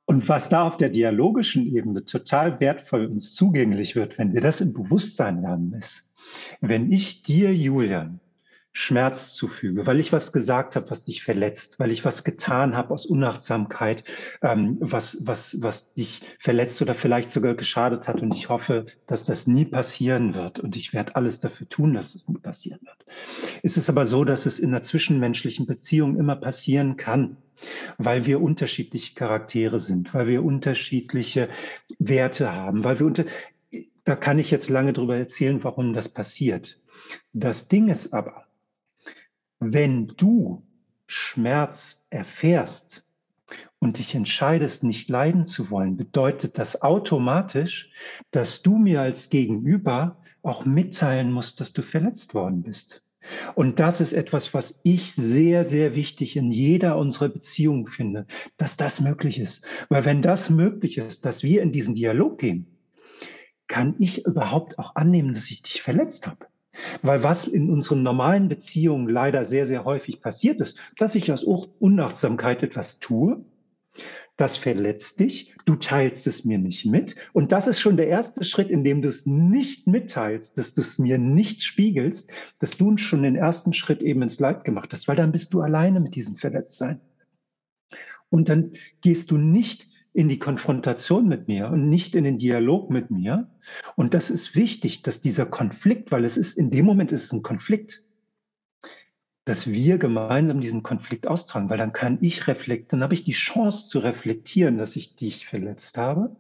Und was da auf der dialogischen Ebene total wertvoll uns zugänglich wird, wenn wir das im Bewusstsein lernen, ist, wenn ich dir, Julian, Schmerz zufüge, weil ich was gesagt habe, was dich verletzt, weil ich was getan habe aus Unachtsamkeit, ähm, was, was, was dich verletzt oder vielleicht sogar geschadet hat. Und ich hoffe, dass das nie passieren wird. Und ich werde alles dafür tun, dass es nie passieren wird. Ist es aber so, dass es in einer zwischenmenschlichen Beziehung immer passieren kann, weil wir unterschiedliche Charaktere sind, weil wir unterschiedliche Werte haben, weil wir unter da kann ich jetzt lange drüber erzählen, warum das passiert. Das Ding ist aber, wenn du Schmerz erfährst und dich entscheidest, nicht leiden zu wollen, bedeutet das automatisch, dass du mir als Gegenüber auch mitteilen musst, dass du verletzt worden bist. Und das ist etwas, was ich sehr, sehr wichtig in jeder unserer Beziehungen finde, dass das möglich ist. Weil wenn das möglich ist, dass wir in diesen Dialog gehen, kann ich überhaupt auch annehmen, dass ich dich verletzt habe. Weil was in unseren normalen Beziehungen leider sehr, sehr häufig passiert ist, dass ich aus Unachtsamkeit etwas tue, das verletzt dich, du teilst es mir nicht mit. Und das ist schon der erste Schritt, in dem du es nicht mitteilst, dass du es mir nicht spiegelst, dass du schon den ersten Schritt eben ins Leid gemacht hast, weil dann bist du alleine mit diesem Verletztsein. Und dann gehst du nicht in die Konfrontation mit mir und nicht in den Dialog mit mir. Und das ist wichtig, dass dieser Konflikt, weil es ist in dem Moment ist es ein Konflikt, dass wir gemeinsam diesen Konflikt austragen, weil dann kann ich reflektieren, dann habe ich die Chance zu reflektieren, dass ich dich verletzt habe,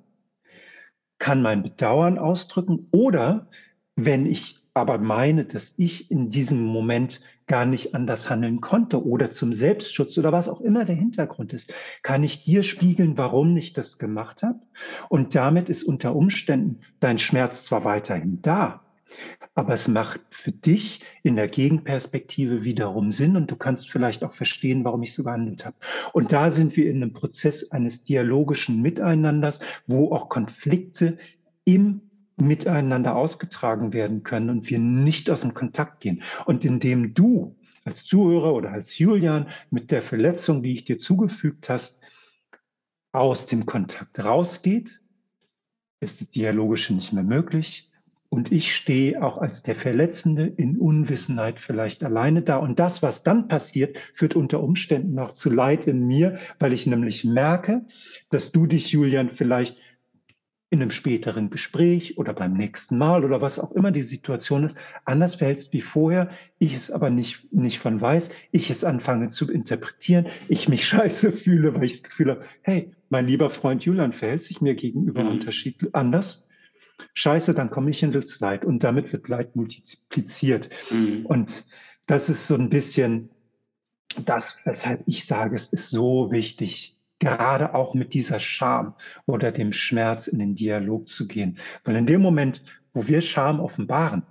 kann mein Bedauern ausdrücken oder wenn ich aber meine, dass ich in diesem Moment gar nicht anders handeln konnte oder zum Selbstschutz oder was auch immer der Hintergrund ist, kann ich dir spiegeln, warum ich das gemacht habe. Und damit ist unter Umständen dein Schmerz zwar weiterhin da, aber es macht für dich in der Gegenperspektive wiederum Sinn und du kannst vielleicht auch verstehen, warum ich so gehandelt habe. Und da sind wir in einem Prozess eines dialogischen Miteinanders, wo auch Konflikte im Miteinander ausgetragen werden können und wir nicht aus dem Kontakt gehen. Und indem du als Zuhörer oder als Julian mit der Verletzung, die ich dir zugefügt hast, aus dem Kontakt rausgeht, ist das Dialogische nicht mehr möglich und ich stehe auch als der Verletzende in Unwissenheit vielleicht alleine da. Und das, was dann passiert, führt unter Umständen noch zu Leid in mir, weil ich nämlich merke, dass du dich, Julian, vielleicht in einem späteren Gespräch oder beim nächsten Mal oder was auch immer die Situation ist, anders verhältst wie vorher, ich es aber nicht, nicht von weiß, ich es anfange zu interpretieren, ich mich scheiße fühle, weil ich das Gefühl habe, hey, mein lieber Freund Julian verhält sich mir gegenüber mhm. unterschiedlich anders Scheiße, dann komme ich in das Leid und damit wird Leid multipliziert. Mhm. Und das ist so ein bisschen das, weshalb ich sage, es ist so wichtig, gerade auch mit dieser Scham oder dem Schmerz in den Dialog zu gehen. Weil in dem Moment, wo wir Scham offenbaren,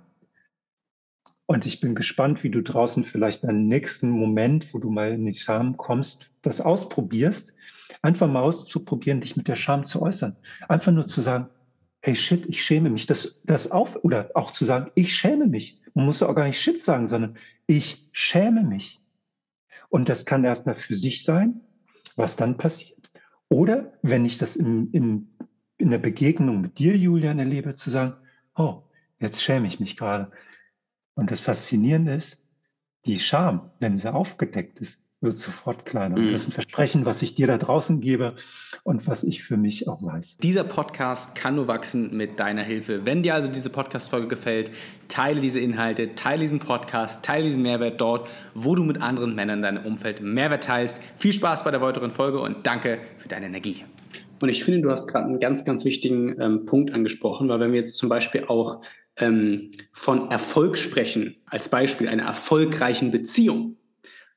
und ich bin gespannt, wie du draußen vielleicht einen nächsten Moment, wo du mal in die Scham kommst, das ausprobierst, einfach mal auszuprobieren, dich mit der Scham zu äußern. Einfach nur zu sagen, hey shit, ich schäme mich. Das, das auf, oder auch zu sagen, ich schäme mich. Man muss auch gar nicht shit sagen, sondern ich schäme mich. Und das kann erstmal für sich sein, was dann passiert. Oder wenn ich das im, im, in der Begegnung mit dir, Julian, erlebe, zu sagen, oh, jetzt schäme ich mich gerade. Und das Faszinierende ist, die Scham, wenn sie aufgedeckt ist, wird sofort kleiner. Mhm. Das ist ein Versprechen, was ich dir da draußen gebe und was ich für mich auch weiß. Dieser Podcast kann nur wachsen mit deiner Hilfe. Wenn dir also diese Podcast-Folge gefällt, teile diese Inhalte, teile diesen Podcast, teile diesen Mehrwert dort, wo du mit anderen Männern in deinem Umfeld Mehrwert teilst. Viel Spaß bei der weiteren Folge und danke für deine Energie. Und ich finde, du hast gerade einen ganz, ganz wichtigen ähm, Punkt angesprochen, weil wenn wir jetzt zum Beispiel auch ähm, von Erfolg sprechen, als Beispiel einer erfolgreichen Beziehung,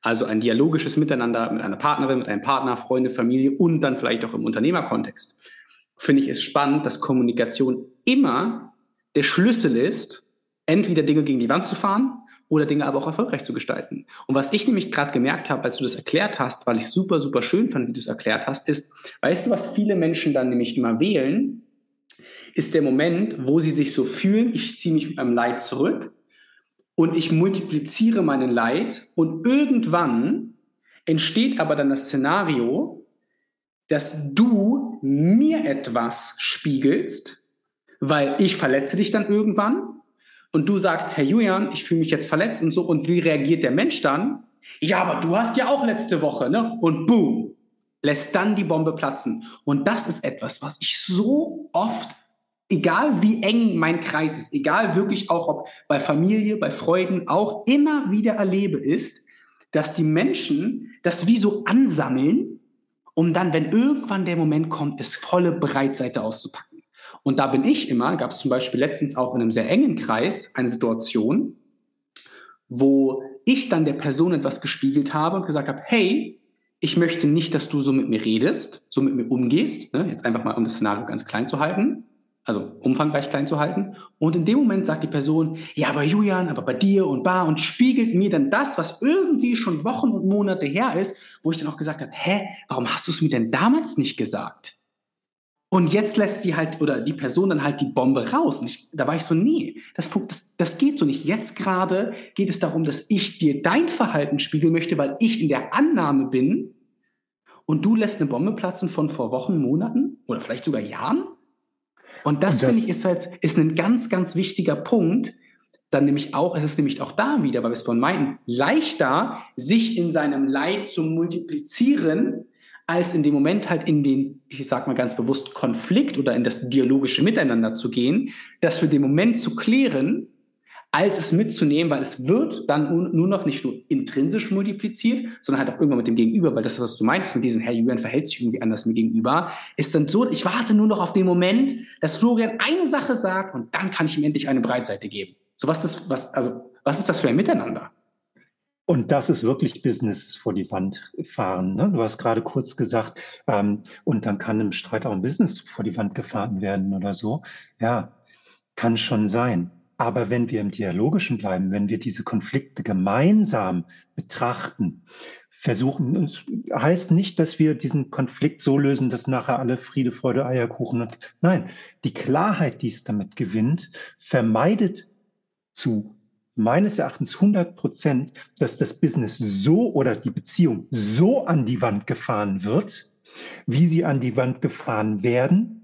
also ein dialogisches Miteinander mit einer Partnerin, mit einem Partner, Freunde, Familie und dann vielleicht auch im Unternehmerkontext. Finde ich es spannend, dass Kommunikation immer der Schlüssel ist, entweder Dinge gegen die Wand zu fahren oder Dinge aber auch erfolgreich zu gestalten. Und was ich nämlich gerade gemerkt habe, als du das erklärt hast, weil ich super, super schön fand, wie du es erklärt hast, ist, weißt du, was viele Menschen dann nämlich immer wählen, ist der Moment, wo sie sich so fühlen, ich ziehe mich mit meinem Leid zurück und ich multipliziere meinen Leid und irgendwann entsteht aber dann das Szenario, dass du mir etwas spiegelst, weil ich verletze dich dann irgendwann und du sagst, Herr Julian, ich fühle mich jetzt verletzt und so und wie reagiert der Mensch dann? Ja, aber du hast ja auch letzte Woche, ne? Und boom, lässt dann die Bombe platzen. Und das ist etwas, was ich so oft egal wie eng mein Kreis ist, egal wirklich auch ob bei Familie, bei Freunden, auch immer wieder erlebe, ist, dass die Menschen das wie so ansammeln, um dann, wenn irgendwann der Moment kommt, es volle Breitseite auszupacken. Und da bin ich immer, gab es zum Beispiel letztens auch in einem sehr engen Kreis eine Situation, wo ich dann der Person etwas gespiegelt habe und gesagt habe, hey, ich möchte nicht, dass du so mit mir redest, so mit mir umgehst, ne? jetzt einfach mal, um das Szenario ganz klein zu halten, also umfangreich klein zu halten. Und in dem Moment sagt die Person, ja, aber Julian, aber bei dir und bar und spiegelt mir dann das, was irgendwie schon Wochen und Monate her ist, wo ich dann auch gesagt habe, hä, warum hast du es mir denn damals nicht gesagt? Und jetzt lässt sie halt, oder die Person dann halt die Bombe raus. Und ich, da war ich so, nee, das, das, das geht so nicht. Jetzt gerade geht es darum, dass ich dir dein Verhalten spiegeln möchte, weil ich in der Annahme bin und du lässt eine Bombe platzen von vor Wochen, Monaten oder vielleicht sogar Jahren. Und das, das finde ich ist halt, ist ein ganz, ganz wichtiger Punkt. Dann nämlich auch, es ist nämlich auch da wieder, weil wir es von meinten, leichter, sich in seinem Leid zu multiplizieren, als in dem Moment halt in den, ich sag mal ganz bewusst, Konflikt oder in das dialogische Miteinander zu gehen, das für den Moment zu klären, als es mitzunehmen, weil es wird dann nur noch nicht nur intrinsisch multipliziert, sondern halt auch irgendwann mit dem Gegenüber, weil das, was du meinst mit diesem Herr Julian verhält sich irgendwie anders mir gegenüber, ist dann so, ich warte nur noch auf den Moment, dass Florian eine Sache sagt und dann kann ich ihm endlich eine Breitseite geben. So was ist, was, also, was ist das für ein Miteinander? Und das ist wirklich Business vor die Wand fahren. Ne? Du hast gerade kurz gesagt, ähm, und dann kann im Streit auch ein Business vor die Wand gefahren werden oder so. Ja, kann schon sein. Aber wenn wir im Dialogischen bleiben, wenn wir diese Konflikte gemeinsam betrachten, versuchen, uns heißt nicht, dass wir diesen Konflikt so lösen, dass nachher alle Friede, Freude, Eierkuchen und nein, die Klarheit, die es damit gewinnt, vermeidet zu meines Erachtens 100 Prozent, dass das Business so oder die Beziehung so an die Wand gefahren wird, wie sie an die Wand gefahren werden,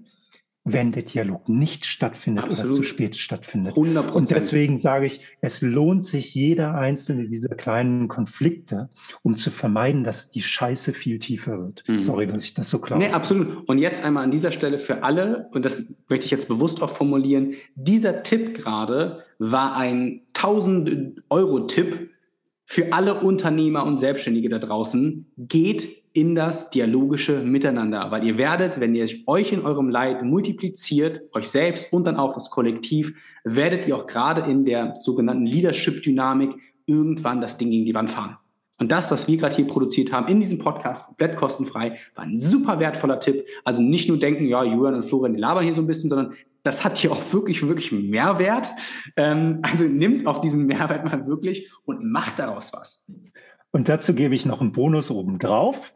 wenn der Dialog nicht stattfindet Absolut. oder zu spät stattfindet. 100%. Und deswegen sage ich, es lohnt sich jeder einzelne dieser kleinen Konflikte, um zu vermeiden, dass die Scheiße viel tiefer wird. Mhm. Sorry, dass ich das so klar Nee, absolut. Und jetzt einmal an dieser Stelle für alle, und das möchte ich jetzt bewusst auch formulieren, dieser Tipp gerade war ein 1000 Euro Tipp für alle Unternehmer und Selbstständige da draußen. Geht in das dialogische Miteinander, weil ihr werdet, wenn ihr euch in eurem Leid multipliziert, euch selbst und dann auch das Kollektiv, werdet ihr auch gerade in der sogenannten Leadership-Dynamik irgendwann das Ding gegen die Wand fahren. Und das, was wir gerade hier produziert haben in diesem Podcast, komplett kostenfrei, war ein super wertvoller Tipp. Also nicht nur denken, ja, Julian und Florian, die labern hier so ein bisschen, sondern das hat hier auch wirklich, wirklich Mehrwert. Ähm, also nimmt auch diesen Mehrwert mal wirklich und macht daraus was. Und dazu gebe ich noch einen Bonus obendrauf.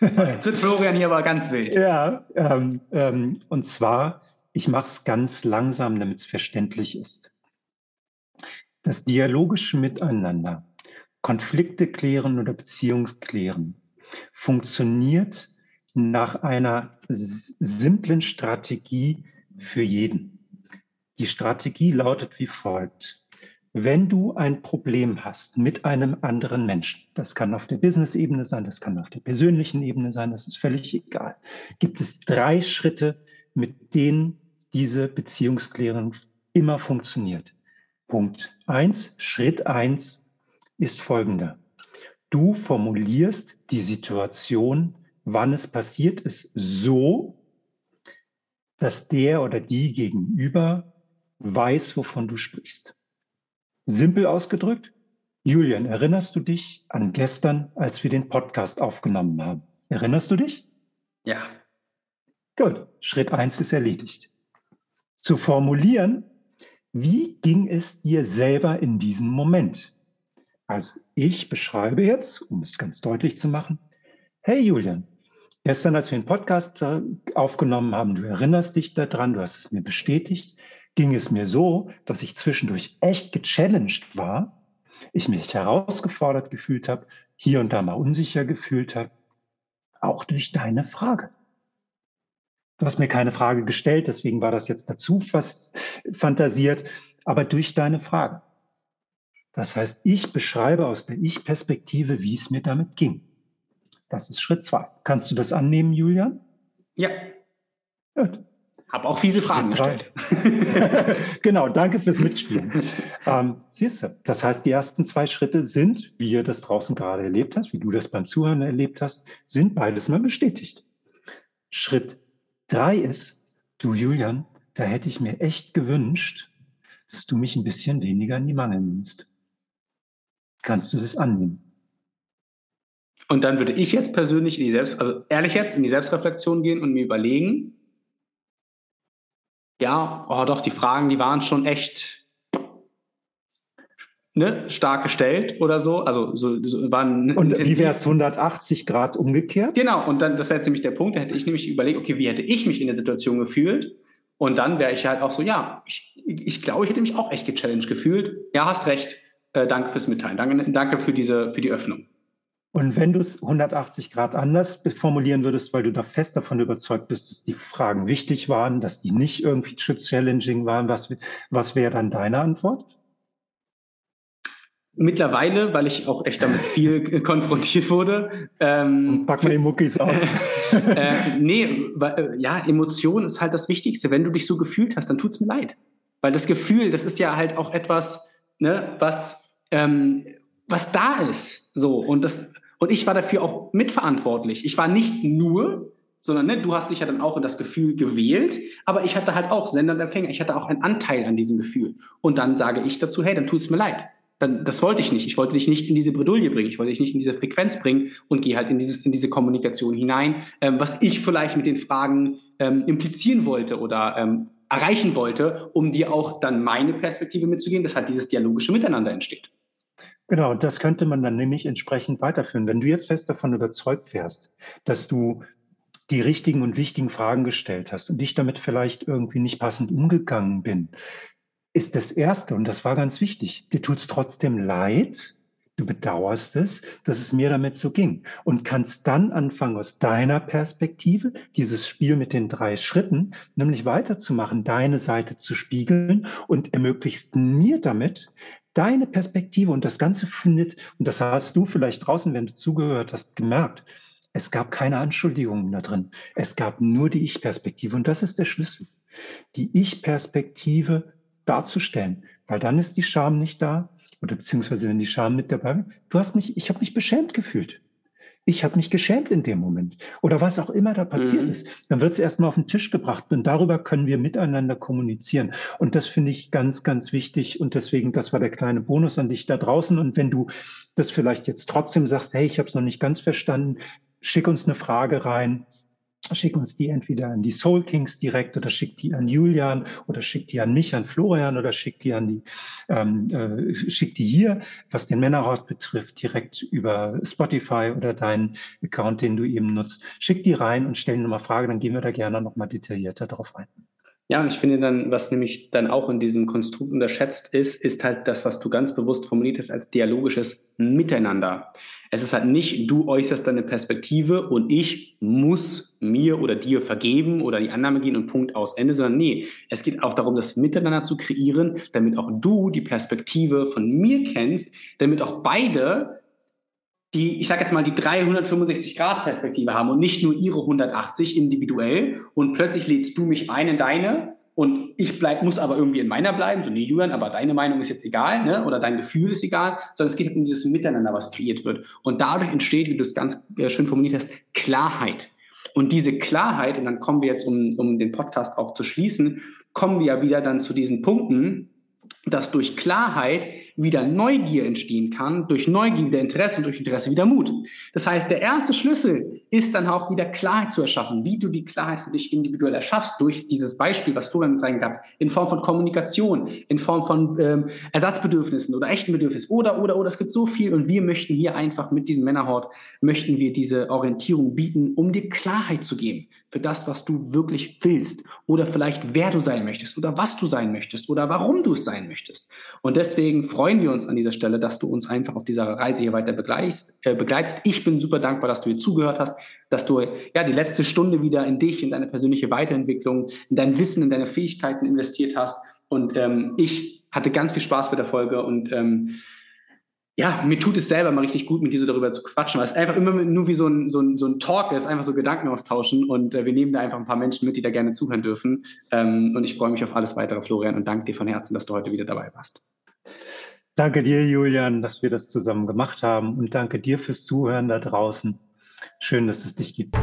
Jetzt wird Florian hier aber ganz wild. Ja, ähm, ähm, und zwar, ich mache es ganz langsam, damit es verständlich ist. Das dialogische Miteinander, Konflikte klären oder Beziehungen klären, funktioniert nach einer simplen Strategie für jeden. Die Strategie lautet wie folgt. Wenn du ein Problem hast mit einem anderen Menschen, das kann auf der Business-Ebene sein, das kann auf der persönlichen Ebene sein, das ist völlig egal, gibt es drei Schritte, mit denen diese Beziehungsklärung immer funktioniert. Punkt eins, Schritt eins ist folgender. Du formulierst die Situation, wann es passiert ist, so, dass der oder die gegenüber weiß, wovon du sprichst. Simpel ausgedrückt, Julian, erinnerst du dich an gestern, als wir den Podcast aufgenommen haben? Erinnerst du dich? Ja. Gut, Schritt eins ist erledigt. Zu formulieren, wie ging es dir selber in diesem Moment? Also ich beschreibe jetzt, um es ganz deutlich zu machen, hey Julian, gestern, als wir den Podcast äh, aufgenommen haben, du erinnerst dich daran, du hast es mir bestätigt, ging es mir so, dass ich zwischendurch echt gechallenged war, ich mich herausgefordert gefühlt habe, hier und da mal unsicher gefühlt habe, auch durch deine Frage. Du hast mir keine Frage gestellt, deswegen war das jetzt dazu fast fantasiert, aber durch deine Frage. Das heißt, ich beschreibe aus der Ich-Perspektive, wie es mir damit ging. Das ist Schritt zwei. Kannst du das annehmen, Julian? Ja. Gut. Habe auch fiese Fragen gestellt. genau, danke fürs Mitspielen. ähm, siehst du, das heißt, die ersten zwei Schritte sind, wie ihr das draußen gerade erlebt hast, wie du das beim Zuhören erlebt hast, sind beides mal bestätigt. Schritt drei ist, du Julian, da hätte ich mir echt gewünscht, dass du mich ein bisschen weniger in die Mangel nimmst. Kannst du das annehmen? Und dann würde ich jetzt persönlich in die Selbst, also ehrlich jetzt in die Selbstreflexion gehen und mir überlegen, ja, oh doch, die Fragen, die waren schon echt ne, stark gestellt oder so. Also so, so waren Und intensiv. wie wäre es 180 Grad umgekehrt? Genau, und dann, das wäre jetzt nämlich der Punkt, da hätte ich nämlich überlegt, okay, wie hätte ich mich in der Situation gefühlt? Und dann wäre ich halt auch so, ja, ich, ich glaube, ich hätte mich auch echt gechallenged gefühlt. Ja, hast recht. Äh, danke fürs Mitteilen. Danke, danke für, diese, für die Öffnung. Und wenn du es 180 Grad anders formulieren würdest, weil du da fest davon überzeugt bist, dass die Fragen wichtig waren, dass die nicht irgendwie challenging waren, was, was wäre dann deine Antwort? Mittlerweile, weil ich auch echt damit viel konfrontiert wurde. Ähm, Pack mal die Muckis auf. äh, nee, weil, äh, ja, Emotion ist halt das Wichtigste. Wenn du dich so gefühlt hast, dann tut's mir leid. Weil das Gefühl, das ist ja halt auch etwas, ne, was, ähm, was da ist. So, und das, und ich war dafür auch mitverantwortlich. Ich war nicht nur sondern ne, du hast dich ja dann auch in das Gefühl gewählt, aber ich hatte halt auch Sender und Empfänger, ich hatte auch einen Anteil an diesem Gefühl. Und dann sage ich dazu, hey, dann tu es mir leid dann, das wollte ich nicht. Ich wollte dich nicht in diese Bredouille bringen. Ich wollte dich nicht in diese Frequenz bringen und gehe halt in, dieses, in diese Kommunikation hinein, ähm, was ich vielleicht mit den Fragen ähm, implizieren wollte oder ähm, erreichen wollte, um dir auch dann meine Perspektive mitzugeben, dass halt dieses dialogische Miteinander entsteht. Genau, das könnte man dann nämlich entsprechend weiterführen. Wenn du jetzt fest davon überzeugt wärst, dass du die richtigen und wichtigen Fragen gestellt hast und ich damit vielleicht irgendwie nicht passend umgegangen bin, ist das Erste, und das war ganz wichtig, dir tut es trotzdem leid, du bedauerst es, dass es mir damit so ging und kannst dann anfangen, aus deiner Perspektive dieses Spiel mit den drei Schritten, nämlich weiterzumachen, deine Seite zu spiegeln und ermöglichst mir damit deine Perspektive und das Ganze findet, und das hast du vielleicht draußen, wenn du zugehört hast, gemerkt, es gab keine Anschuldigungen da drin. Es gab nur die Ich-Perspektive und das ist der Schlüssel. Die Ich-Perspektive darzustellen, weil dann ist die Scham nicht da oder beziehungsweise wenn die Scham mit dabei, du hast mich, ich habe mich beschämt gefühlt. Ich habe mich geschämt in dem Moment oder was auch immer da passiert mhm. ist. Dann wird es erstmal auf den Tisch gebracht und darüber können wir miteinander kommunizieren. Und das finde ich ganz, ganz wichtig. Und deswegen, das war der kleine Bonus an dich da draußen. Und wenn du das vielleicht jetzt trotzdem sagst, hey, ich habe es noch nicht ganz verstanden, schick uns eine Frage rein schick uns die entweder an die Soul Kings direkt oder schick die an Julian oder schick die an mich, an Florian oder schick die an die, ähm, äh, schick die hier, was den Männerrat betrifft, direkt über Spotify oder deinen Account, den du eben nutzt. Schick die rein und stell nochmal Frage, dann gehen wir da gerne nochmal detaillierter drauf ein. Ja, und ich finde dann, was nämlich dann auch in diesem Konstrukt unterschätzt ist, ist halt das, was du ganz bewusst formuliert hast als dialogisches Miteinander. Es ist halt nicht, du äußerst deine Perspektive und ich muss mir oder dir vergeben oder die Annahme gehen und Punkt aus Ende, sondern nee, es geht auch darum, das Miteinander zu kreieren, damit auch du die Perspektive von mir kennst, damit auch beide die, ich sage jetzt mal, die 365-Grad-Perspektive haben und nicht nur ihre 180 individuell. Und plötzlich lädst du mich ein in deine und ich bleib, muss aber irgendwie in meiner bleiben, so nee, Julian, aber deine Meinung ist jetzt egal, ne? oder dein Gefühl ist egal, sondern es geht um dieses Miteinander, was kreiert wird. Und dadurch entsteht, wie du es ganz äh, schön formuliert hast, Klarheit. Und diese Klarheit, und dann kommen wir jetzt, um, um den Podcast auch zu schließen, kommen wir ja wieder dann zu diesen Punkten, dass durch Klarheit wieder Neugier entstehen kann, durch Neugier wieder Interesse und durch Interesse wieder Mut. Das heißt, der erste Schlüssel ist dann auch wieder Klarheit zu erschaffen, wie du die Klarheit für dich individuell erschaffst, durch dieses Beispiel, was Florian zeigen kann, in Form von Kommunikation, in Form von ähm, Ersatzbedürfnissen oder echten Bedürfnissen oder, oder, oder, es gibt so viel und wir möchten hier einfach mit diesem Männerhort, möchten wir diese Orientierung bieten, um dir Klarheit zu geben für das, was du wirklich willst oder vielleicht wer du sein möchtest oder was du sein möchtest oder warum du es sein möchtest. Und deswegen freue freuen wir uns an dieser Stelle, dass du uns einfach auf dieser Reise hier weiter begleitest. Äh, begleitest. Ich bin super dankbar, dass du hier zugehört hast, dass du ja die letzte Stunde wieder in dich, in deine persönliche Weiterentwicklung, in dein Wissen, in deine Fähigkeiten investiert hast. Und ähm, ich hatte ganz viel Spaß mit der Folge und ähm, ja, mir tut es selber mal richtig gut, mit dir so darüber zu quatschen, weil es einfach immer nur wie so ein, so ein, so ein Talk ist, einfach so Gedanken austauschen und äh, wir nehmen da einfach ein paar Menschen mit, die da gerne zuhören dürfen. Ähm, und ich freue mich auf alles weitere, Florian, und danke dir von Herzen, dass du heute wieder dabei warst. Danke dir, Julian, dass wir das zusammen gemacht haben und danke dir fürs Zuhören da draußen. Schön, dass es dich gibt.